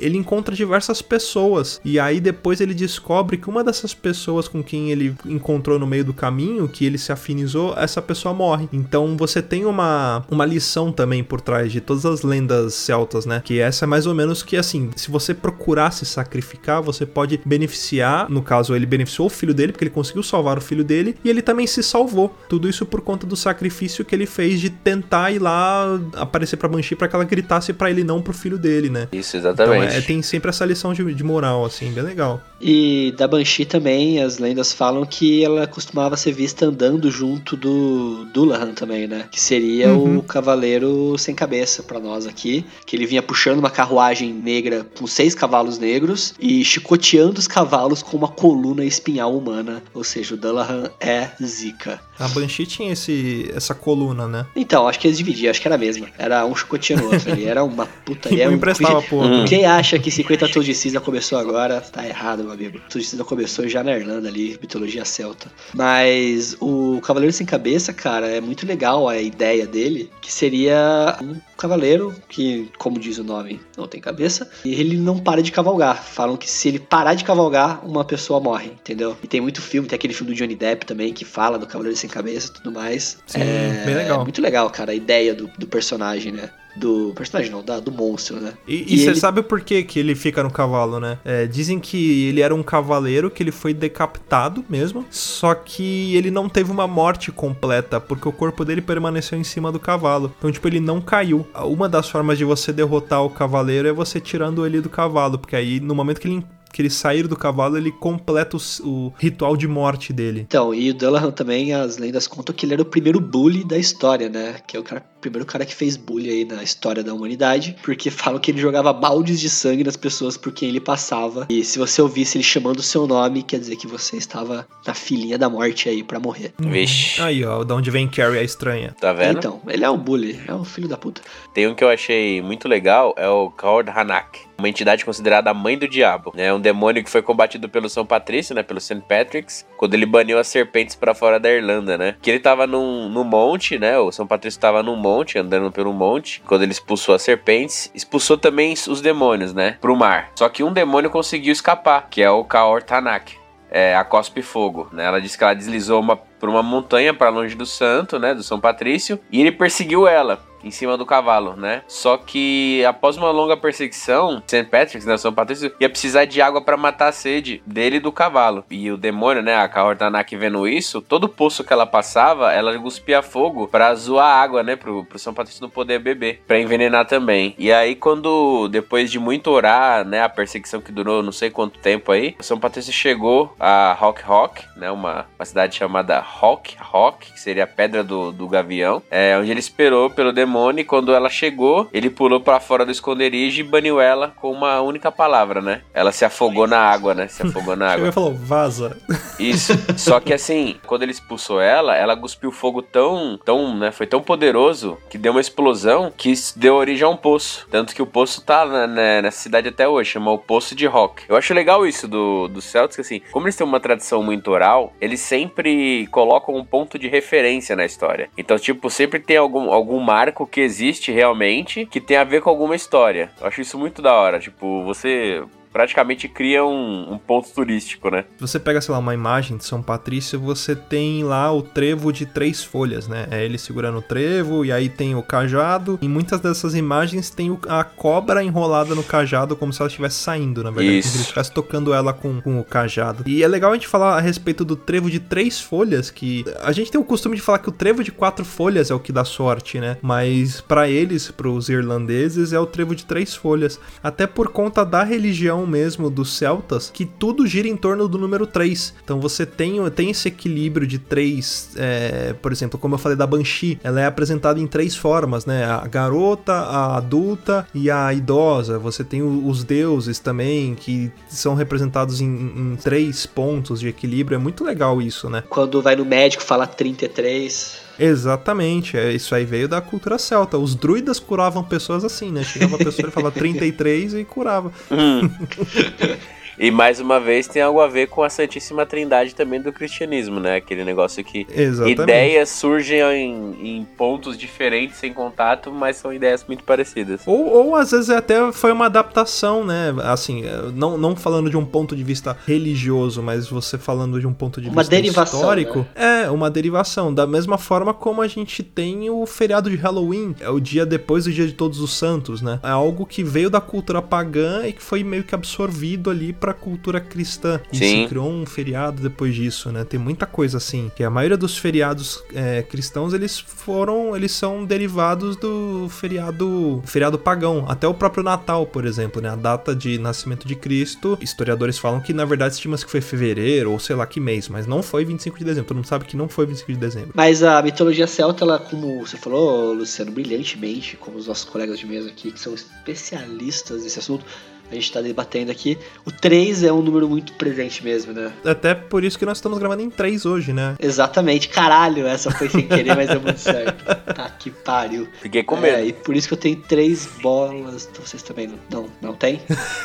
ele encontra diversas pessoas. E aí depois ele descobre que uma dessas pessoas com quem ele encontrou no meio do caminho, que ele se afinizou, essa pessoa morre. Então você tem uma, uma lição também por trás de todas as lendas celtas, né? Que essa é mais ou menos que assim, se você procurar se sacrificar, você pode beneficiar, no caso ele beneficiou o filho dele, porque ele conseguiu salvar o filho dele, e ele também se salvou. Tudo isso por conta do sacrifício que ele fez de tentar ir lá aparecer pra Banshee para que ela gritasse pra ele não pro filho dele, né? Isso, Então exatamente. é, tem sempre essa lição de, de moral, assim, bem legal. E da Banshee também, as lendas falam que ela costumava ser vista andando junto do Dullahan também, né? Que seria Uhum. o cavaleiro sem cabeça pra nós aqui. Que ele vinha puxando uma carruagem negra com seis cavalos negros e chicoteando os cavalos com uma coluna espinhal humana. Ou seja, o Dullahan é zica. A Banshee tinha esse, essa coluna, né? Então, acho que eles dividiam, acho que era a mesma. Era um chicoteando o outro ali. Era uma puta. E é um emprestava pro Hum. Quem acha que 50 tons de cinza começou agora, tá errado, meu amigo. Tons de cinza começou já na Irlanda ali, mitologia celta. Mas o Cavaleiro Sem Cabeça, cara, é muito legal a ideia dele, que seria um cavaleiro que, como diz o nome, não tem cabeça, e ele não para de cavalgar. Falam que se ele parar de cavalgar, uma pessoa morre, entendeu? E tem muito filme, tem aquele filme do Johnny Depp também, que fala do Cavaleiro Sem Cabeça e tudo mais. Sim, é, bem legal. É muito legal, cara, a ideia do, do personagem, né? Do personagem não, da, do monstro, né? E, E e você ele- sabe por que, que ele fica no cavalo, né? É, dizem que ele era um cavaleiro, que ele foi decapitado mesmo, só que ele não teve uma morte completa, porque o corpo dele permaneceu em cima do cavalo. Então, tipo, ele não caiu. Uma das formas de você derrotar o cavaleiro é você tirando ele do cavalo, porque aí no momento que ele, que ele sair do cavalo, ele completa o, o ritual de morte dele. Então, e o Dullahan também, as lendas contam que ele era o primeiro bully da história, né? Que é o cara, primeiro cara que fez bully aí na história da humanidade, porque falam que ele jogava baldes de sangue nas pessoas por quem ele passava. E se você ouvisse ele chamando o seu nome, quer dizer que você estava na filinha da morte aí pra morrer. Vixe, Aí, ó, da onde vem Carrie a estranha. tá vendo? Então, ele é um bully, é um filho da puta. Tem um que eu achei muito legal, é o Kaord Hanak. Uma entidade considerada a mãe do diabo, né? Um demônio que foi combatido pelo São Patrício, né? Pelo St. Patrick's, quando ele baniu as serpentes pra fora da Irlanda, né? Que ele tava num, num monte, né? O São Patrício tava num monte, andando pelo monte. Quando ele expulsou as serpentes, expulsou também os demônios, né? Pro mar. Só que um demônio conseguiu escapar, que é o Kaor Tanak. É, a Cospe Fogo, né? Ela disse que ela deslizou uma, por uma montanha para longe do santo, né? Do São Patrício. E ele perseguiu ela em cima do cavalo, né? Só que após uma longa perseguição, St. Patrick, né, São Patrício, ia precisar de água para matar a sede dele e do cavalo. E o demônio, né, a Kahortanak vendo isso, todo poço que ela passava, ela cuspia fogo para zoar água, né, pro, pro São Patrício não poder beber, para envenenar também. E aí quando depois de muito orar, né, a perseguição que durou não sei quanto tempo aí, São Patrício chegou a Rock Rock, né, uma, uma cidade chamada Rock Rock, que seria a pedra do, do gavião, é, onde ele esperou pelo demônio quando ela chegou, ele pulou para fora do esconderijo e baniu ela com uma única palavra, né? Ela se afogou na água, né? Se afogou na água. Chegou e falou, vaza. Isso. Só que assim, quando ele expulsou ela, ela cuspiu fogo tão, tão, né? Foi tão poderoso que deu uma explosão que deu origem a um poço. Tanto que o poço tá na, né, nessa cidade até hoje, chama o Poço de Rock. Eu acho legal isso do, do Celtics, assim, como eles têm uma tradição muito oral, eles sempre colocam um ponto de referência na história. Então, tipo, sempre tem algum, algum marco que existe realmente que tem a ver com alguma história. Eu acho isso muito da hora. Tipo, você praticamente cria um, um, ponto turístico, né? Você pega, sei lá, uma imagem de São Patrício, você tem lá o trevo de três folhas, né? É ele segurando o trevo e aí tem o cajado. Em muitas dessas imagens tem o, a cobra enrolada no cajado como se ela estivesse saindo, na verdade. Isso. Como se ele estivesse tocando ela com, com o cajado. E é legal a gente falar a respeito do trevo de três folhas, que a gente tem o costume de falar que o trevo de quatro folhas é o que dá sorte, né? Mas para eles, para os irlandeses, é o trevo de três folhas. Até por conta da religião mesmo dos celtas, que tudo gira em torno do número 3. Então você tem, tem esse equilíbrio de três, é, por exemplo, como eu falei da Banshee, ela é apresentada em três formas, né? A garota, a adulta e a idosa. Você tem os deuses também, que são representados em, em três pontos de equilíbrio. É muito legal isso, né? Quando vai no médico, fala 33. Exatamente, é, isso aí veio da cultura celta. Os druidas curavam pessoas assim, né? Chegava a pessoa e falava 33 e curava. Hum. E mais uma vez tem algo a ver com a Santíssima Trindade também do cristianismo, né? Aquele negócio que Exatamente. ideias surgem em, em, pontos diferentes, sem contato, mas são ideias muito parecidas. Ou, ou às vezes até foi uma adaptação, né? Assim, não, não falando de um ponto de vista religioso, mas você falando de um ponto de uma vista derivação, histórico. Né? É, uma derivação. Da mesma forma como a gente tem o feriado de Halloween, é o dia depois do dia de Todos os Santos, né? É algo que veio da cultura pagã e que foi meio que absorvido ali pra cultura cristã. E Sim. se criou um feriado depois disso, né? Tem muita coisa assim. Que a maioria dos feriados é, cristãos, eles foram, eles são derivados do feriado, feriado pagão. Até o próprio Natal, por exemplo, né? A data de nascimento de Cristo, historiadores falam que na verdade estima-se que foi fevereiro ou sei lá que mês, mas não foi 25 de dezembro. Todo mundo sabe que não foi 25 de dezembro. Mas a mitologia celta, ela, como você falou, Luciano, brilhantemente, como os nossos colegas de mesa aqui, que são especialistas nesse assunto, a gente tá debatendo aqui. O 3 é um número muito presente mesmo, né? Até por isso que nós estamos gravando em 3 hoje, né? Exatamente. Caralho, essa foi sem querer, mas deu muito certo. Tá, que pariu. Fiquei com medo. É, e por isso que eu tenho três bolas. Vocês também não? Não, não tem?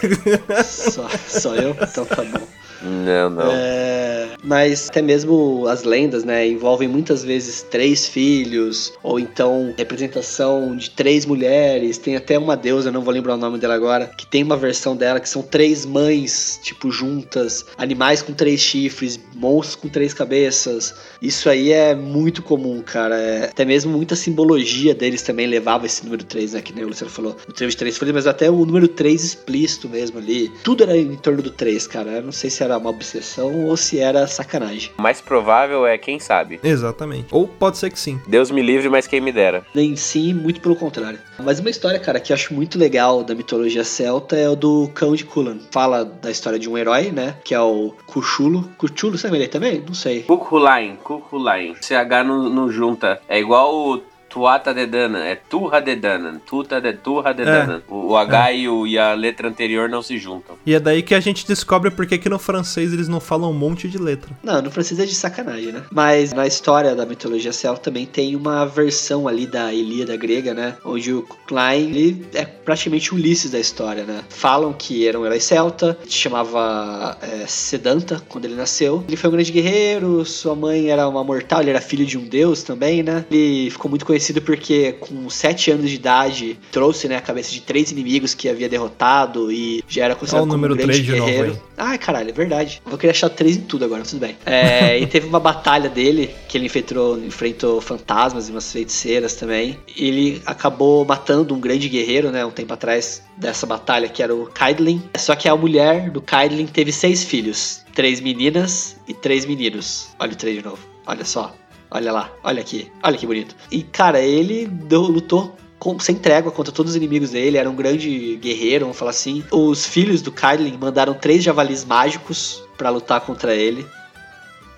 só, só eu? Então tá bom. Não, não. É, mas até mesmo as lendas, né, envolvem muitas vezes três filhos, ou então representação de três mulheres. Tem até uma deusa, não vou lembrar o nome dela agora, que tem uma versão dela que são três mães, tipo, juntas, animais com três chifres, monstros com três cabeças. Isso aí é muito comum, cara. É, até mesmo muita simbologia deles também levava esse número 3, né? Que nem o Luciano falou. O trevo de três folhas, mas até o número 3 explícito mesmo ali. Tudo era em torno do 3, cara. Eu não sei se era uma obsessão ou se era sacanagem. O mais provável é quem sabe. Exatamente. Ou pode ser que sim. Deus me livre, mas quem me dera. Nem sim, muito pelo contrário. Mas uma história, cara, que eu acho muito legal da mitologia celta é o do Cão de Culan. Fala da história de um herói, né? Que é o Cuchulo. Cuchulo, sabe ele também? Não sei. Kukhulain, Kukhulain. CH não, não junta. É igual o Tuata de Dana, é Turra de Dana, Tuta de Turra de Dana. O, o H e, o, e a letra anterior não se juntam. E é daí que a gente descobre por que que no francês eles não falam um monte de letra. Não, no francês é de sacanagem, né? Mas na história da mitologia celta também tem uma versão ali da Ilíada grega, né? Onde o Klein, ele é praticamente o Ulisses da história, né? Falam que era um herói celta, se chamava é, Sedanta quando ele nasceu. Ele foi um grande guerreiro, sua mãe era uma mortal, ele era filho de um deus também, né? Ele ficou muito conhecido conhecido porque com 7 anos de idade trouxe né, a cabeça de três inimigos que havia derrotado e já era considerado Olha o como um número grande 3 de novo guerreiro. aí. Ai, caralho, é verdade. Eu queria achar 3 em tudo agora, mas tudo bem. É, e teve uma batalha dele, que ele enfrentou, enfrentou fantasmas e umas feiticeiras também. Ele acabou matando um grande guerreiro, né, um tempo atrás dessa batalha, que era o Kaidlin. Só que a mulher do Kaidlin teve seis filhos. Três meninas e três meninos. Olha o três de novo. Olha só. Olha lá. Olha aqui. Olha que bonito. E, cara, ele deu- lutou com- sem trégua contra todos os inimigos dele, era um grande guerreiro, vamos falar assim. Os filhos do Kaidlin mandaram três javalis mágicos pra lutar contra ele.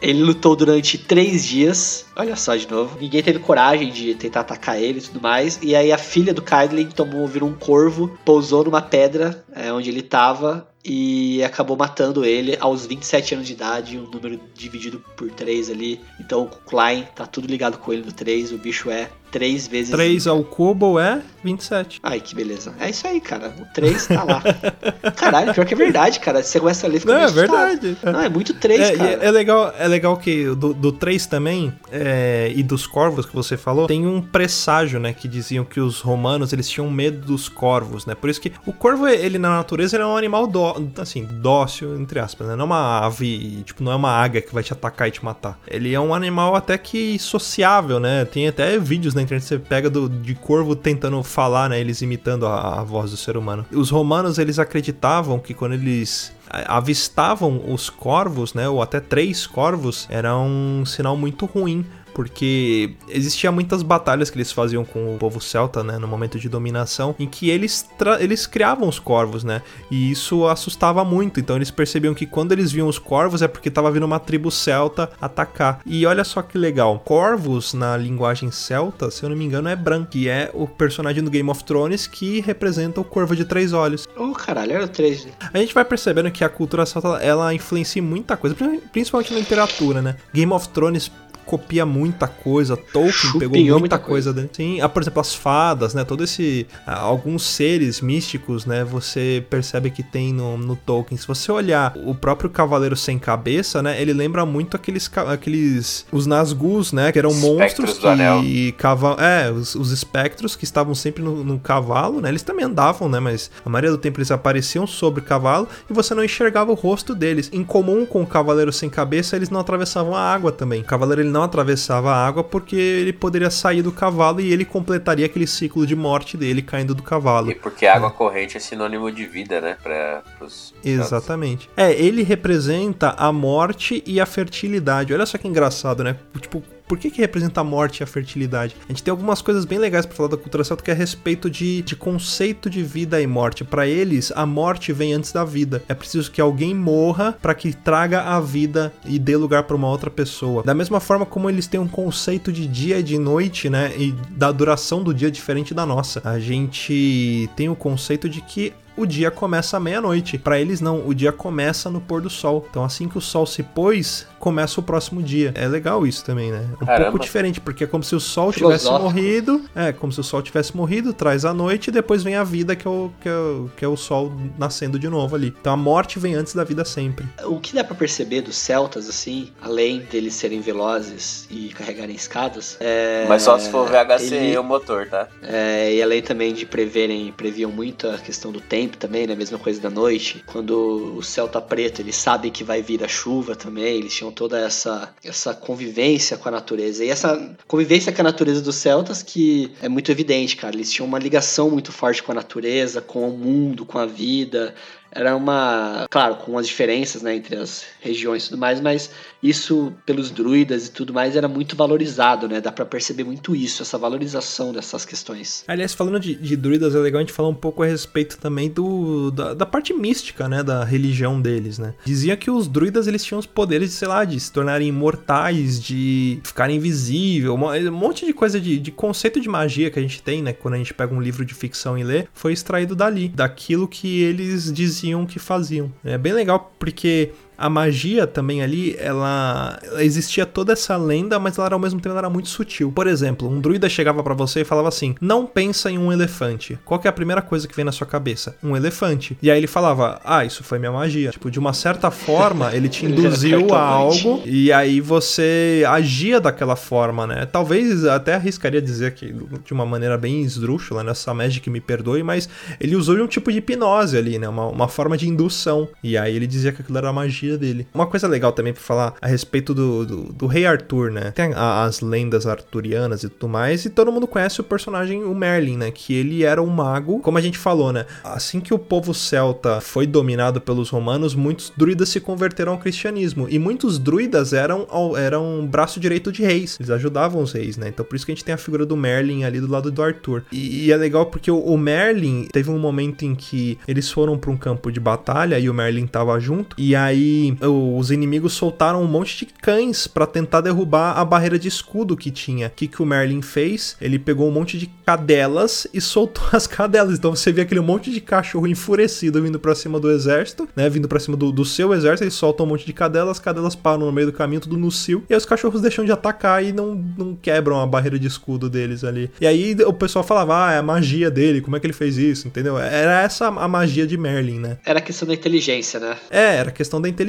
Ele lutou durante três dias, olha só de novo. Ninguém teve coragem de tentar atacar ele e tudo mais. E aí a filha do Kaidlin tomou, virou um corvo, pousou numa pedra é, onde ele tava e acabou matando ele aos 27 anos de idade, um número dividido por 3 ali. Então o Klein tá tudo ligado com ele no 3, o bicho é 3 vezes 3 ao cubo é 27. Ai, que beleza. É isso aí, cara. O 3 tá lá. Caralho, pior que é verdade, cara. Você começa a ler, fica Não, é verdade. Não, é muito 3, É, e cara. é legal, é legal que do, do 3 também, é, e dos corvos que você falou, tem um presságio, né? Que diziam que os romanos, eles tinham medo dos corvos, né? Por isso que o corvo, ele na natureza, ele é um animal dó, assim, dócil, entre aspas, né? Não é uma ave, tipo, não é uma águia que vai te atacar e te matar. Ele é um animal até que sociável, né? Tem até vídeos na internet você pega do, de corvo tentando falar, né? Eles imitando a, a voz do ser humano. Os romanos, eles acreditavam que quando eles avistavam os corvos, né, ou até três corvos, era um sinal muito ruim. Porque existia muitas batalhas que eles faziam com o povo celta, né, no momento de dominação, em que eles, eles criavam os corvos, né, e isso assustava muito. Então eles percebiam que quando eles viam os corvos é porque tava vindo uma tribo celta atacar. E olha só que legal, corvos na linguagem celta, se eu não me engano, é Bran, que é o personagem do Game of Thrones que representa o corvo de três olhos. Ô, caralho, era o 3. A gente vai percebendo que a cultura celta ela influencia muita coisa, principalmente na literatura, né? Game of Thrones copia muita coisa, Tolkien Chupinhou pegou muita, muita coisa dele. Sim, ah, por exemplo, as fadas, né? Todo esse ah, alguns seres místicos, né, você percebe que tem no, no Tolkien. Se você olhar o próprio cavaleiro sem cabeça, né, ele lembra muito aqueles aqueles os Nazgûs, né, que eram Espectros monstros do anel. que cava é, os, os espectros que estavam sempre no, no cavalo, né? Eles também andavam, né, mas a maioria do tempo eles apareciam sobre o cavalo e você não enxergava o rosto deles. Em comum com o cavaleiro sem cabeça, eles não atravessavam a água também. O cavaleiro ele não atravessava a água porque ele poderia sair do cavalo e ele completaria aquele ciclo de morte dele caindo do cavalo. E porque água corrente é sinônimo de vida, né? Pra, pros Exatamente. É, ele representa a morte e a fertilidade. Olha só que engraçado, né? Tipo, por que, que representa a morte e a fertilidade? A gente tem algumas coisas bem legais pra falar da cultura celta que é a respeito de, de conceito de vida e morte. Pra eles, a morte vem antes da vida. É preciso que alguém morra pra que traga a vida e dê lugar pra uma outra pessoa. Da mesma forma como eles têm um conceito de dia e de noite, né? E da duração do dia diferente da nossa. A gente tem o conceito de que o dia começa à meia-noite. Pra eles não, o dia começa no pôr do sol. Então assim que o sol se pôs, começa o próximo dia. É legal isso também, né? É um Caramba. pouco diferente, porque é como se o sol tivesse morrido. É, como se o sol tivesse morrido, traz a noite e depois vem a vida, que é o, que é o, que é o sol nascendo de novo ali. Então a morte vem antes da vida sempre. O que dá pra perceber dos celtas, assim, além deles serem velozes e carregarem escadas, é... Mas só se for VHC ele- e o motor, tá? É, e além também de preverem, previam muito a questão do tempo também, né? A mesma coisa da noite. Quando o céu tá preto, eles sabem que vai vir a chuva também. Eles tinham toda essa, essa convivência com a natureza. E essa convivência com a natureza dos celtas que é muito evidente, cara. Eles tinham uma ligação muito forte com a natureza, com o mundo, com a vida. Era uma, claro, com as diferenças, né, entre as regiões e tudo mais, mas isso pelos druidas e tudo mais era muito valorizado, né? Dá pra perceber muito isso, essa valorização dessas questões. Aliás, falando de, de druidas, é legal a gente falar um pouco a respeito também do, da, da parte mística, né, da religião deles, né. Dizia que os druidas, eles tinham os poderes, sei lá, de se tornarem imortais, de ficarem invisível, um monte de coisa de, de conceito de magia que a gente tem, né, quando a gente pega um livro de ficção e lê, foi extraído dali, daquilo que eles diziam que faziam. É bem legal porque a magia também ali, ela, ela existia toda essa lenda, mas ela era, ao mesmo tempo era muito sutil. Por exemplo, um druida chegava para você e falava assim: "Não pensa em um elefante. Qual é a primeira coisa que vem na sua cabeça? Um elefante". E aí ele falava: "Ah, isso foi minha magia". Tipo, de uma certa forma, ele te induziu a algo e aí você agia daquela forma, né? Talvez até arriscaria dizer que de uma maneira bem esdrúxula, nessa né? Magic me perdoe, mas ele usou um tipo de hipnose ali, né? Uma, uma forma de indução. E aí ele dizia que aquilo era a magia dele. Uma coisa legal também para falar a respeito do, do, do, rei Arthur, né? Tem a, as lendas arturianas e tudo mais, e todo mundo conhece o personagem, o Merlin, né? Que ele era um mago, como a gente falou, né? Assim que o povo celta foi dominado pelos romanos, muitos druidas se converteram ao cristianismo. E muitos druidas eram, eram braço direito de reis. Eles ajudavam os reis, né? Então por isso que a gente tem a figura do Merlin ali do lado do Arthur. E, e é legal porque o, o Merlin teve um momento em que eles foram para um campo de batalha e o Merlin tava junto. E aí os inimigos soltaram um monte de cães para tentar derrubar a barreira de escudo que tinha. O que, que o Merlin fez? Ele pegou um monte de cadelas e soltou as cadelas. Então você vê aquele monte de cachorro enfurecido vindo para cima do exército, né? Vindo para cima do, do, seu exército, eles soltam um monte de cadelas, as cadelas param no meio do caminho, tudo no cio. E aí os cachorros deixam de atacar e não, não quebram a barreira de escudo deles ali. E aí o pessoal falava, ah, é a magia dele, como é que ele fez isso, entendeu? Era essa a magia de Merlin, né? Era questão da inteligência, né? É, era questão da inteligência,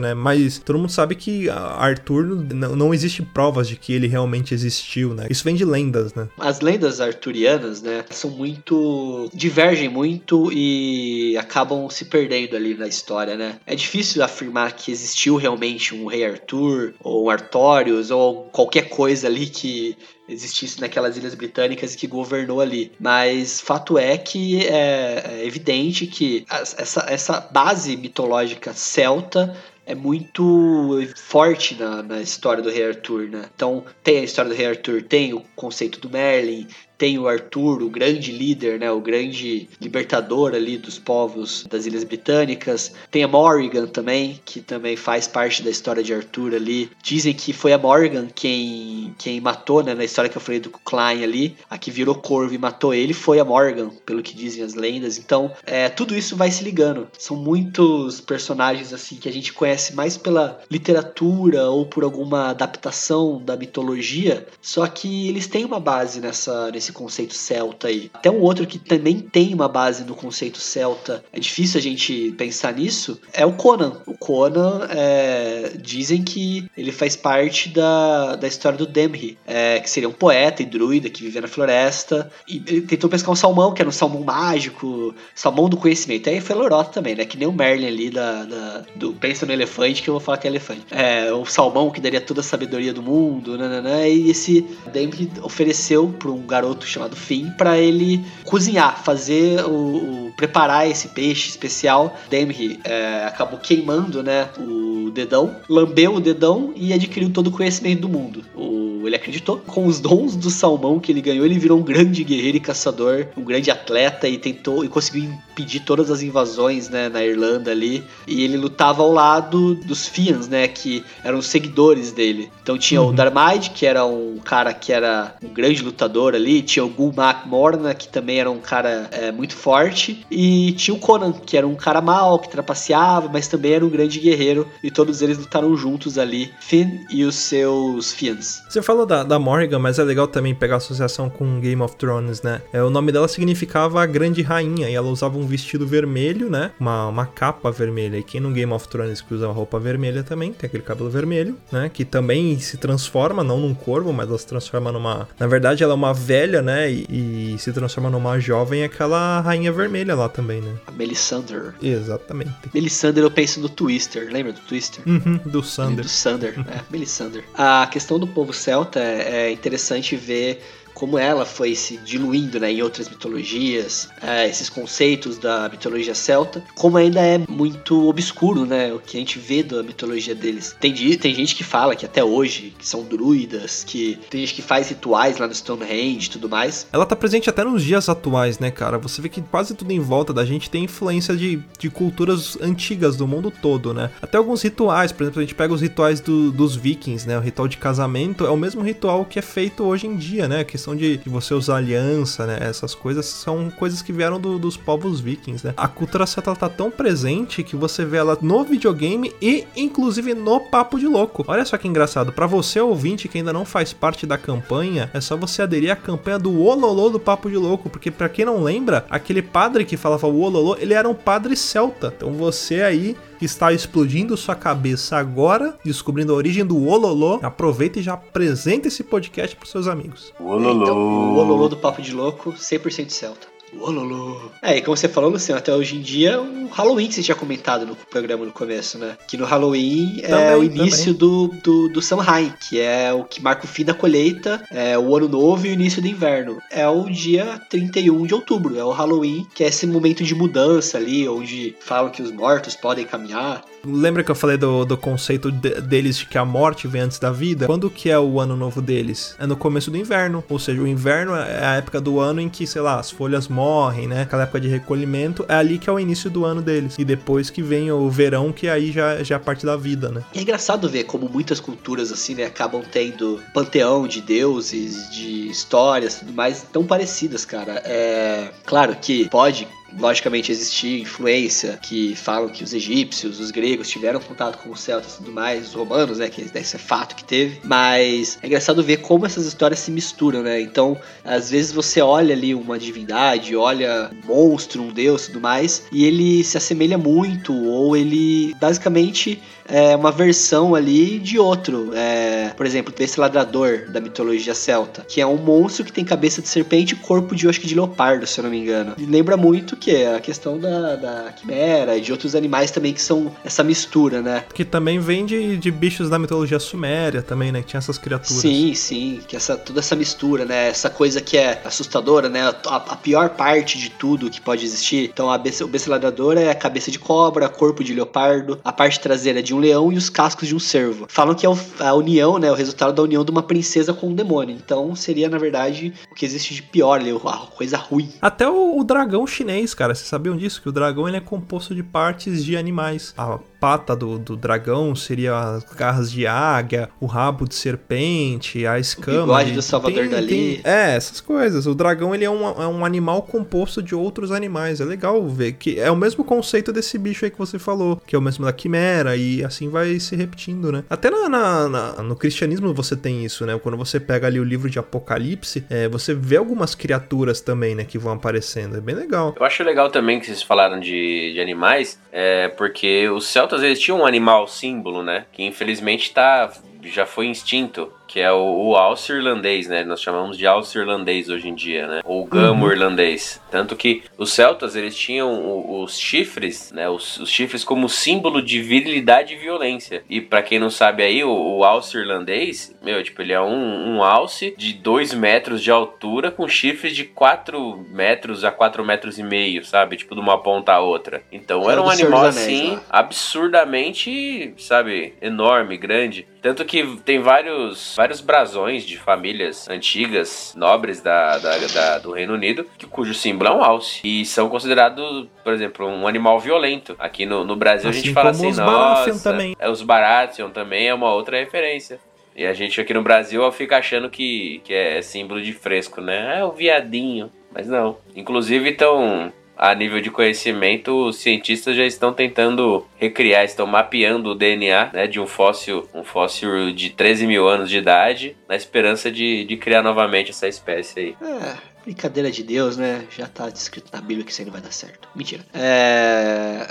né? Mas todo mundo sabe que Arthur não, não existe provas de que ele realmente existiu, né? Isso vem de lendas, né? As lendas arturianas, né, são muito divergem muito e acabam se perdendo ali na história, né? É difícil afirmar que existiu realmente um rei Arthur ou um Artorius ou qualquer coisa ali que existisse naquelas ilhas britânicas e que governou ali. Mas fato é que é, é evidente que essa, essa base mitológica celta é muito forte na, na história do Rei Arthur, né? Então, tem a história do Rei Arthur, tem o conceito do Merlin, tem o Arthur, o grande líder, né, o grande libertador ali dos povos das Ilhas Britânicas. Tem a Morrigan também, que também faz parte da história de Arthur ali. Dizem que foi a Morrigan quem, quem matou, né, na história que eu falei do Klein ali, a que virou corvo e matou ele foi a Morrigan, pelo que dizem as lendas. Então, é, tudo isso vai se ligando. São muitos personagens assim que a gente conhece mais pela literatura ou por alguma adaptação da mitologia, só que eles têm uma base nessa nesse esse conceito celta aí. Até um outro que também tem uma base no conceito celta, é difícil a gente pensar nisso, é o Conan. O Conan, é, dizem que ele faz parte da, da história do Demri, é, que seria um poeta e druida que vivia na floresta, e ele tentou pescar um salmão, que era um salmão mágico, salmão do conhecimento. Aí foi lorota também, né? Que nem o Merlin ali da, da, do Pensa no Elefante, que eu vou falar que é elefante. É, o salmão que daria toda a sabedoria do mundo, nananã, e esse Demri ofereceu para um garoto garoto chamado Finn para ele cozinhar, fazer o, o, preparar esse peixe especial. Demri é, acabou queimando, né, o dedão, lambeu o dedão e adquiriu todo o conhecimento do mundo. O, ele acreditou com os dons do salmão que ele ganhou, ele virou um grande guerreiro e caçador, um grande atleta e tentou e conseguiu impedir todas as invasões, né, na Irlanda ali. E ele lutava ao lado dos Fians, né, que eram os seguidores dele. Então tinha uhum. o Darmaid, que era um cara que era um grande lutador ali, tinha o Gulmak Morna, que também era um cara é, muito forte, e tinha o Conan, que era um cara mau, que trapaceava, mas também era um grande guerreiro, e todos eles lutaram juntos ali, Finn e os seus Fians. Você falou da, da Morrigan, mas é legal também pegar a associação com Game of Thrones, né? É, o nome dela significava a Grande Rainha, e ela usava um vestido vermelho, né? Uma, uma capa vermelha, e quem no Game of Thrones que usa roupa vermelha também, tem aquele cabelo vermelho, né? Que também se transforma, não num corvo, mas ela se transforma numa... Na verdade, ela é uma velha né? E, e, se transforma numa jovem, aquela rainha vermelha lá também, né? A Melisandre. Exatamente. Melisandre eu penso no Twister, lembra do Twister? Uhum, do Sander. Do Sander, é, Melisandre. A questão do povo celta é, é interessante ver como ela foi se diluindo né, em outras mitologias, é, esses conceitos da mitologia celta, como ainda é muito obscuro né, o que a gente vê da mitologia deles. Tem, tem gente que fala que até hoje que são druidas, que tem gente que faz rituais lá no Stonehenge e tudo mais. Ela tá presente até nos dias atuais, né, cara? Você vê que quase tudo em volta da gente tem influência de, de culturas antigas do mundo todo, né? Até alguns rituais, por exemplo, a gente pega os rituais do, dos vikings, né? O ritual de casamento é o mesmo ritual que é feito hoje em dia, né? Que são questão de, de você usar aliança, né? Essas coisas são coisas que vieram do- dos povos vikings, né? A cultura celta tá tão presente que você vê ela no videogame e inclusive no Papo de Louco. Olha só que engraçado, Pra você ouvinte que ainda não faz parte da campanha, é só você aderir à campanha do Ololô do Papo de Louco, porque pra quem não lembra, aquele padre que falava o Ololô, ele era um padre celta. Então você aí que está explodindo sua cabeça agora, descobrindo a origem do Ololô, aproveita e já apresenta esse podcast pros seus amigos. Então, o Ololô do Papo de Louco, 100% celta. Ololô. É, e como você falou, Luciano, até hoje em dia, o Halloween que você tinha comentado no programa no começo, né? Que no Halloween é Também, o início do, do, do Samhain, que é o que marca o fim da colheita, é o ano novo e o início do inverno. É o dia 31 de outubro, é o Halloween, que é esse momento de mudança ali, onde falam que os mortos podem caminhar. Lembra que eu falei do, do conceito de- deles de que a morte vem antes da vida? Quando que é o ano novo deles? É no começo do inverno. Ou seja, o inverno é a época do ano em que, sei lá, as folhas morrem, né? Aquela época de recolhimento. É ali que é o início do ano deles. E depois que vem o verão, que aí já, já é a parte da vida, né? É engraçado ver como muitas culturas, assim, né, acabam tendo panteão de deuses, de histórias, tudo mais, tão parecidas, cara. É claro que pode. Logicamente existir influência que falam que os egípcios, os gregos tiveram contato com os celtas e tudo mais, os romanos, né? Que esse é fato que teve. Mas é engraçado ver como essas histórias se misturam, né? Então, às vezes você olha ali uma divindade, olha um monstro, um deus e tudo mais, e ele se assemelha muito, ou ele basicamente é uma versão ali de outro. É, por exemplo, esse ladrador da mitologia celta, que é um monstro que tem cabeça de serpente e corpo de, acho que de leopardo, se eu não me engano. E lembra muito que é a questão da, da quimera e de outros animais também que são essa mistura, né? Que também vem de, de bichos da mitologia suméria também, né? Que tinha essas criaturas. Sim, sim, que essa toda essa mistura, né? Essa coisa que é assustadora, né? A, a pior parte de tudo que pode existir. Então, a o besta ladradora é a cabeça de cobra, corpo de leopardo, a parte traseira de um leão e os cascos de um cervo. Falam que é o- a união, né? O resultado da união de uma princesa com um demônio. Então, seria, na verdade, o que existe de pior ali, a coisa ruim. Até o, o dragão chinês, cara, vocês sabiam disso? Que o dragão ele é composto de partes de animais. A pata do, do dragão seria as garras de águia, o rabo de serpente, a escama. bigode de- do Salvador tem- Dalí. tem- é, essas coisas. O dragão ele é um, é um animal composto de outros animais. É legal ver que é o mesmo conceito desse bicho aí que você falou, que é o mesmo da quimera, e assim vai se repetindo, né? Até na, na- na- no cristianismo você tem isso, né? Quando você pega ali o livro de Apocalipse, é, você vê algumas criaturas também, né, que vão aparecendo. É bem legal. Eu acho legal também que vocês falaram de, de animais, é, porque os celtas eles tinham um animal símbolo, né? Que infelizmente tá, já foi extinto, que é o, o alce irlandês, né? Nós chamamos de alce irlandês hoje em dia, né? Ou gamo irlandês. Tanto que os celtas eles tinham os chifres, né? Os, os chifres como símbolo de virilidade e violência. E pra quem não sabe aí, o, o alce irlandês, meu, tipo, ele é um, um alce de 2 metros de altura com chifres de 4 metros a 4 metros e meio, sabe? Tipo, de uma ponta a outra. Então era um animal Anéis, assim, lá. absurdamente, sabe, enorme, grande. Tanto que tem vários, vários brasões de famílias antigas, nobres da, da- da- do Reino Unido, que, cujo símbolo é um alce. E são considerados, por exemplo, um animal violento. Aqui no, no Brasil a Assim gente fala assim, os nossa, também. é, os Baratheon também é uma outra referência. E a gente aqui no Brasil fica achando que, que é símbolo de fresco, né? É o viadinho. Mas não. Inclusive, estão. A nível de conhecimento, os cientistas já estão tentando recriar, estão mapeando o DNA né, de um fóssil, um fóssil de 13 mil anos de idade, na esperança de, de criar novamente essa espécie aí. É, brincadeira de Deus, né? Já tá descrito na Bíblia que isso aí não vai dar certo. Mentira. É.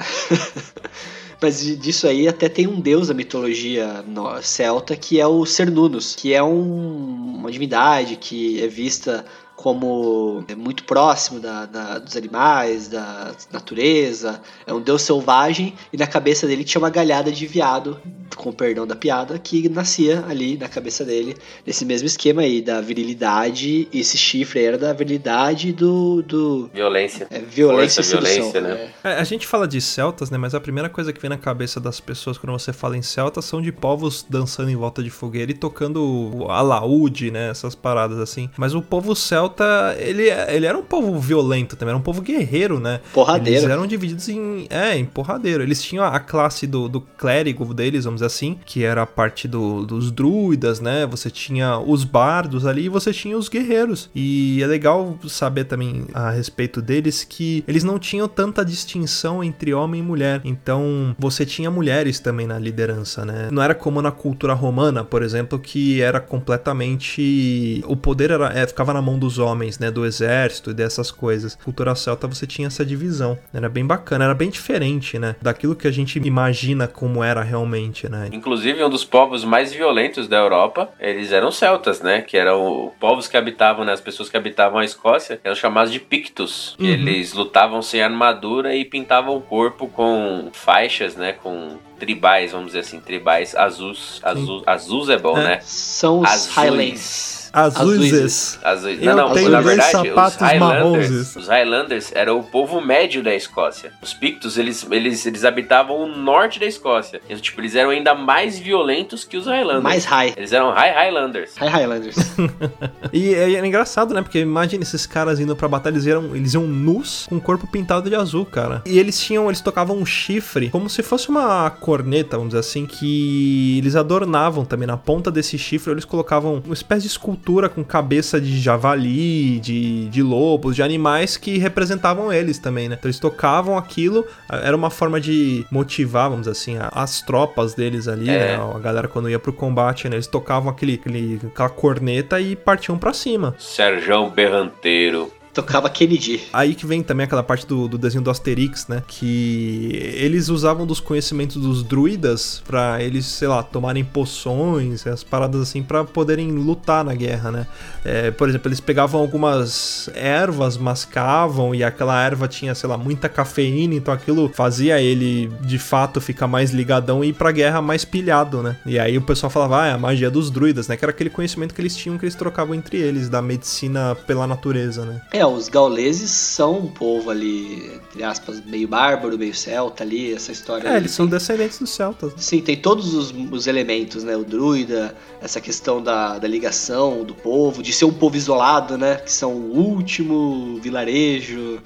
Mas di- disso aí até tem um deus da mitologia celta que é o Cernunnos, que é um- uma divindade que é vista como é muito próximo da, da- dos animais, da natureza, é um deus selvagem e na cabeça dele tinha uma galhada de viado, com o perdão da piada, que nascia ali na cabeça dele, nesse mesmo esquema aí, da virilidade, e esse chifre aí era da virilidade do, do Violência. é, violência Força, e violência, né? é. É, a gente fala de celtas, né? Mas a primeira coisa que vem na cabeça das pessoas quando você fala em celtas são de povos dançando em volta de fogueira e tocando alaúde, né? Essas paradas assim. Mas o povo celta, ele, ele era um povo violento também, era um povo guerreiro, né? Porradeiro. Eles eram divididos em. É, em porradeiro. Eles tinham a classe do, do clérigo deles, vamos dizer assim, que era a parte do, dos druidas, né? Você tinha os bardos ali e você tinha os guerreiros. E é legal saber também a respeito deles que eles não tinham tanta distinção entre homem e mulher. Então, você tinha mulheres também na liderança, né? Não era como na cultura romana, por exemplo, que era completamente o poder era, é, ficava na mão dos homens, né, do exército e dessas coisas. Cultura celta você tinha essa divisão. Era bem bacana, era bem diferente, né, daquilo que a gente imagina como era realmente, né? Inclusive, um dos povos mais violentos da Europa, eles eram celtas, né? Que eram povos que habitavam, né? As pessoas que habitavam a Escócia, eram chamados de Pictos. Uhum. Eles lutavam sem armadura e pintavam o corpo com faixas, né? Com tribais, vamos dizer assim, tribais azuis. Azul, azuis é bom, É. né? São os Azuis. Highlands. Azuis. Azuis. Eu não, não, tenho na dois verdade, sapatos os Highlanders, os Highlanders eram o povo médio da Escócia. Os Pictos, eles, eles, eles habitavam o norte da Escócia. Eles, tipo, eles eram ainda mais violentos que os Highlanders. Mais high. Eles eram High Highlanders. High Highlanders. E é, é engraçado, né? Porque imagina esses caras indo pra batalha, eles iam, eles iam nus com o corpo pintado de azul, cara. E eles tinham, eles tocavam um chifre, como se fosse uma corneta, vamos dizer assim, que eles adornavam também. Na ponta desse chifre, eles colocavam uma espécie de escultura com cabeça de javali, de, de lobos, de animais que representavam eles também, né? Então eles tocavam aquilo, era uma forma de motivar, vamos dizer assim, as tropas deles ali, É. né? A galera quando ia pro combate, né? Eles tocavam aquele, aquele, aquela corneta e partiam pra cima. Serjão Berranteiro. Tocava Kennedy. Aí que vem também aquela parte do, do desenho do Asterix, né? Que eles usavam dos conhecimentos dos druidas pra eles, sei lá, tomarem poções, as paradas assim, pra poderem lutar na guerra, né? É, por exemplo, eles pegavam algumas ervas, mascavam e aquela erva tinha, sei lá, muita cafeína, então aquilo fazia ele de fato ficar mais ligadão e ir pra guerra mais pilhado, né? E aí o pessoal falava, ah, é a magia dos druidas, né? Que era aquele conhecimento que eles tinham que eles trocavam entre eles, da medicina pela natureza, né? Os gauleses são um povo ali, entre aspas, meio bárbaro, meio celta ali, essa história. É, ali. eles são descendentes dos celtas. né? Sim, tem todos os, os elementos, né? O druida, essa questão da, da ligação do povo, de ser um povo isolado, né? Que são o último vilarejo.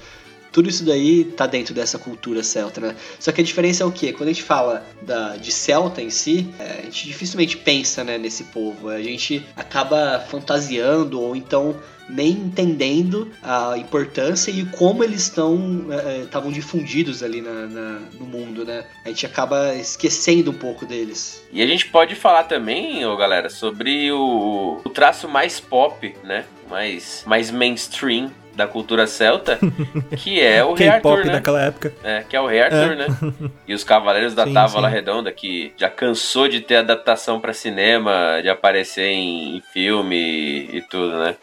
Tudo isso daí tá dentro dessa cultura celta, né? Só que a diferença é o quê? Quando a gente fala da, de celta em si, é, a gente dificilmente pensa né, nesse povo. A gente acaba fantasiando ou então nem entendendo a importância e como eles estão estavam difundidos ali na, na- no mundo, né? A gente acaba esquecendo um pouco deles. E a gente pode falar também, ô galera, sobre o, o traço mais pop, né? Mais, mais mainstream da cultura celta, que é o Rei Arthur, né? daquela época. É, que é o Rei Arthur, né? E os Cavaleiros da Sim, Távola sim. Redonda, que já cansou de ter adaptação pra cinema, de aparecer em, em filme e tudo, né?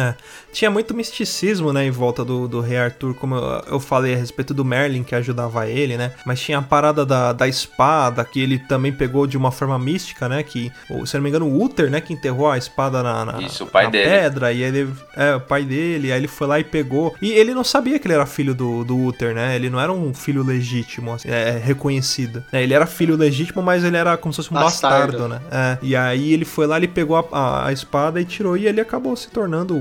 É. Tinha muito misticismo, né, em volta do, do Rei Arthur, como eu, eu falei a respeito do Merlin que ajudava ele, né? Mas tinha a parada da, da espada, que ele também pegou de uma forma mística, né? Que, se não me engano, o Uther, né, que enterrou a espada na, na, Isso, o pai na dele. pedra, e ele. É, o pai dele, aí ele foi lá e pegou. E ele não sabia que ele era filho do, do Uther, né? Ele não era um filho legítimo, assim, é, reconhecido. né? Ele era filho legítimo, mas ele era como se fosse um Bastardo. bastardo, né? É, e aí ele foi lá, ele pegou a, a- a espada e tirou, e ele acabou se tornando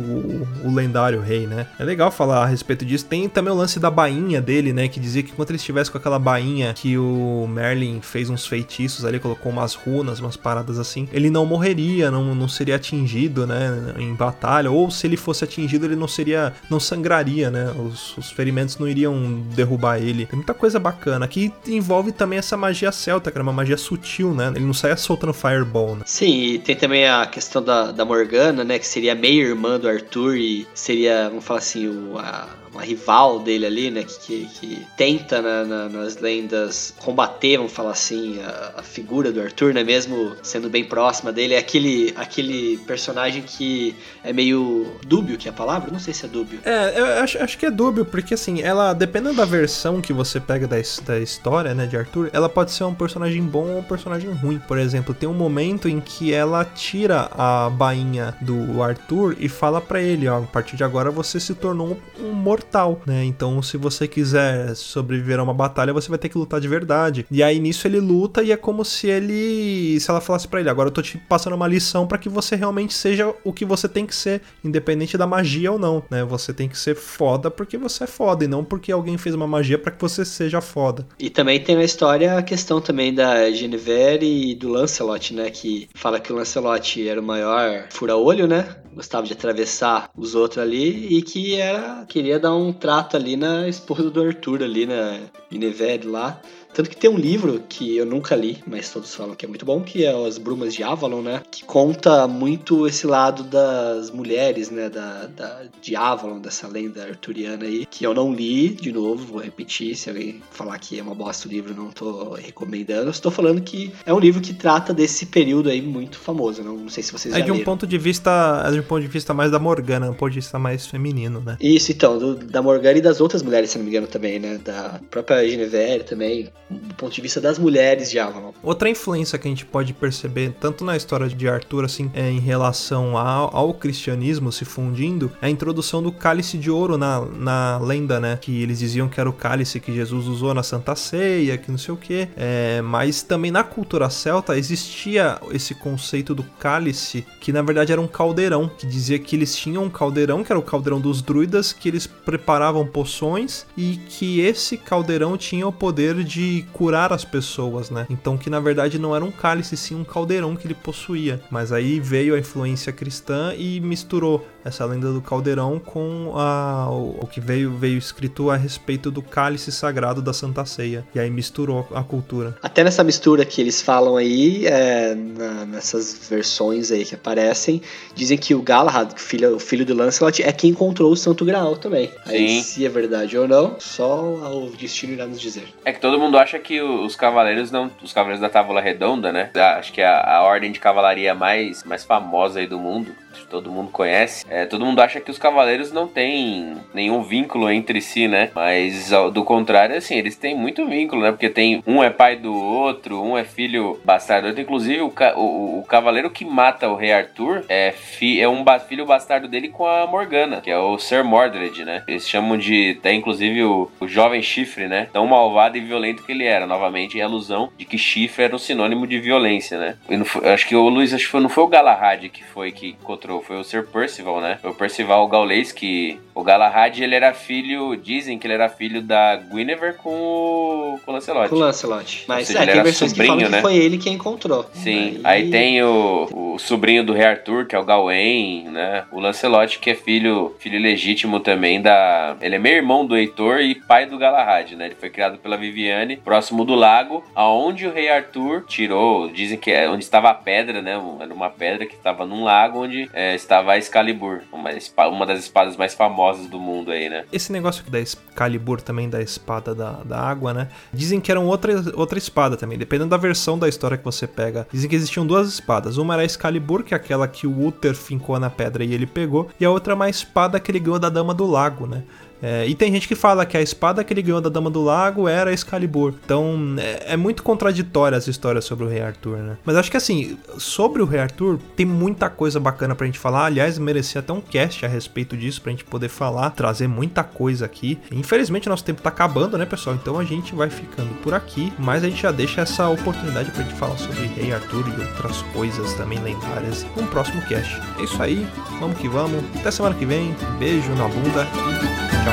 o, lendário rei, né? É legal falar a respeito disso. Tem também o lance da bainha dele, né? Que dizia que enquanto ele estivesse com aquela bainha que o Merlin fez uns feitiços ali, colocou umas runas, umas paradas assim, ele não morreria, não, não seria atingido, né? Em batalha. Ou se ele fosse atingido, ele não seria. não sangraria, né? Os, os ferimentos não iriam derrubar ele. Tem muita coisa bacana. Que envolve também essa magia celta, que era uma magia sutil, né? Ele não saia soltando fireball, né? Sim, e tem também a questão da, da Morgana, né? Que seria meia irmã do Arthur e seria, vamos falar assim, o, a, uma rival dele ali, né? Que, que, tenta na- na- nas lendas combater, vamos falar assim, a, a figura do Arthur, né? Mesmo sendo bem próxima dele. É aquele, aquele personagem que é meio dúbio, que é a palavra? Não sei se é dúbio. É, eu acho, acho que é dúbio, porque assim, ela, dependendo da versão que você pega da, da história, né, de Arthur, ela pode ser um personagem bom ou um personagem ruim. Por exemplo, tem um momento em que ela tira a bainha do Arthur e fala pra ele, ó, a partir de agora você se tornou um mortal mortal, né? Então, se você quiser sobreviver a uma batalha, você vai ter que lutar de verdade. E aí nisso ele luta e é como se ele, se ela falasse para ele, agora eu tô te passando uma lição para que você realmente seja o que você tem que ser, independente da magia ou não, né? Você tem que ser foda porque você é foda e não porque alguém fez uma magia para que você seja foda. E também tem na história a questão também da Genevieve e do Lancelot, né? Que fala que o Lancelot era o maior fura-olho, né? Gostava de atravessar os outros ali e que era queria dar um trato ali na esposa do Arthur ali, na Genevieve lá. Tanto que tem um livro que eu nunca li, mas todos falam que é muito bom, que é As Brumas de Avalon, né? Que conta muito esse lado das mulheres, né? Da, da, de Avalon, dessa lenda arturiana aí, que eu não li, de novo, vou repetir, se alguém falar que é uma bosta o livro, não tô recomendando. Eu estou falando que é um livro que trata desse período aí muito famoso, não, não sei se vocês É já de um leram. ponto de vista, é de um ponto de vista mais da Morgana, um ponto de vista mais feminino, né? Isso, então, do- da Morgana e das outras mulheres, se não me engano, também, né? Da própria Genevieve também, do ponto de vista das mulheres de Avalon. Outra influência que a gente pode perceber, tanto na história de Arthur, assim, é, em relação ao, ao cristianismo se fundindo, é a introdução do cálice de ouro na, na lenda, né? Que eles diziam que era o cálice que Jesus usou na Santa Ceia, que não sei o que. mas também na cultura celta existia esse conceito do cálice, que na verdade era um caldeirão, que dizia que eles tinham um caldeirão, que era o caldeirão dos druidas, que eles preparavam poções e que esse caldeirão tinha o poder de curar as pessoas, né? Então que na verdade não era um cálice, sim um caldeirão que ele possuía. Mas aí veio a influência cristã e misturou essa lenda do caldeirão com a, o, o que veio, veio escrito a respeito do cálice sagrado da Santa Ceia. E aí misturou a cultura. Até nessa mistura que eles falam aí, é, na- nessas versões aí que aparecem, dizem que o Galahad, o filho, o filho do Lancelot, é quem encontrou o Santo Graal também. Aí, Sim. se é verdade ou não, só o destino irá nos dizer. É que todo mundo acha que o- os cavaleiros não. Os cavaleiros da Távola Redonda, né? A- Acho que é a, a ordem de cavalaria mais, mais famosa aí do mundo. que Todo mundo conhece. É, todo mundo acha que os cavaleiros não têm nenhum vínculo entre si, né? Mas do contrário, assim, eles têm muito vínculo, né? Porque tem um é pai do outro, um é filho bastardo. Inclusive, o, ca- o, o cavaleiro que mata o rei Arthur é, fi- é um ba- filho bastardo dele com a Morgana, que é o Sir Mordred, né? Eles chamam de. Até inclusive o, o jovem chifre, né? Tão malvado e violento que ele era. Novamente, em alusão de que chifre era um sinônimo de violência, né? Foi- acho que o Luiz, acho que foi, não foi o Galahad que foi que encontrou, foi o Sir Percival, né? Foi o Percival Gaulês que. O Galahad, ele era filho. Dizem que ele era filho da Guinevere com o, com o Lancelot. Com o Lancelot. Mas seja, é, tem versões que sobrinho, falam que né? foi ele quem encontrou. Sim, aí tem o, o sobrinho do rei Arthur, que é o Gawain, né? O Lancelot, que é filho, filho legítimo também da. Ele é meio irmão do Heitor e pai do Galahad, né? Ele foi criado pela Viviane, próximo do lago, aonde o rei Arthur tirou. Dizem que é onde estava a pedra, né? Era uma pedra que estava num lago onde é, estava a Excalibur, uma, uma das espadas mais famosas do mundo aí, né? Esse negócio da Excalibur também, da espada da, da água, né? Dizem que era outra, outra espada também, dependendo da versão da história que você pega. Dizem que existiam duas espadas. Uma era a Excalibur, que é aquela que o Uther fincou na pedra e ele pegou. E a outra é uma espada que ele ganhou da Dama do Lago, né? É, e tem gente que fala que a espada que ele ganhou da Dama do Lago era a Excalibur. Então é, é muito contraditória as histórias sobre o Rei Arthur, né? Mas acho que assim, sobre o Rei Arthur, tem muita coisa bacana pra gente falar. Aliás, merecia até um cast a respeito disso pra gente poder falar, trazer muita coisa aqui. Infelizmente, nosso tempo tá acabando, né, pessoal? Então a gente vai ficando por aqui. Mas a gente já deixa essa oportunidade pra gente falar sobre Rei Arthur e outras coisas também lendárias no próximo cast. É isso aí, vamos que vamos. Até semana que vem. Beijo na bunda e tchau.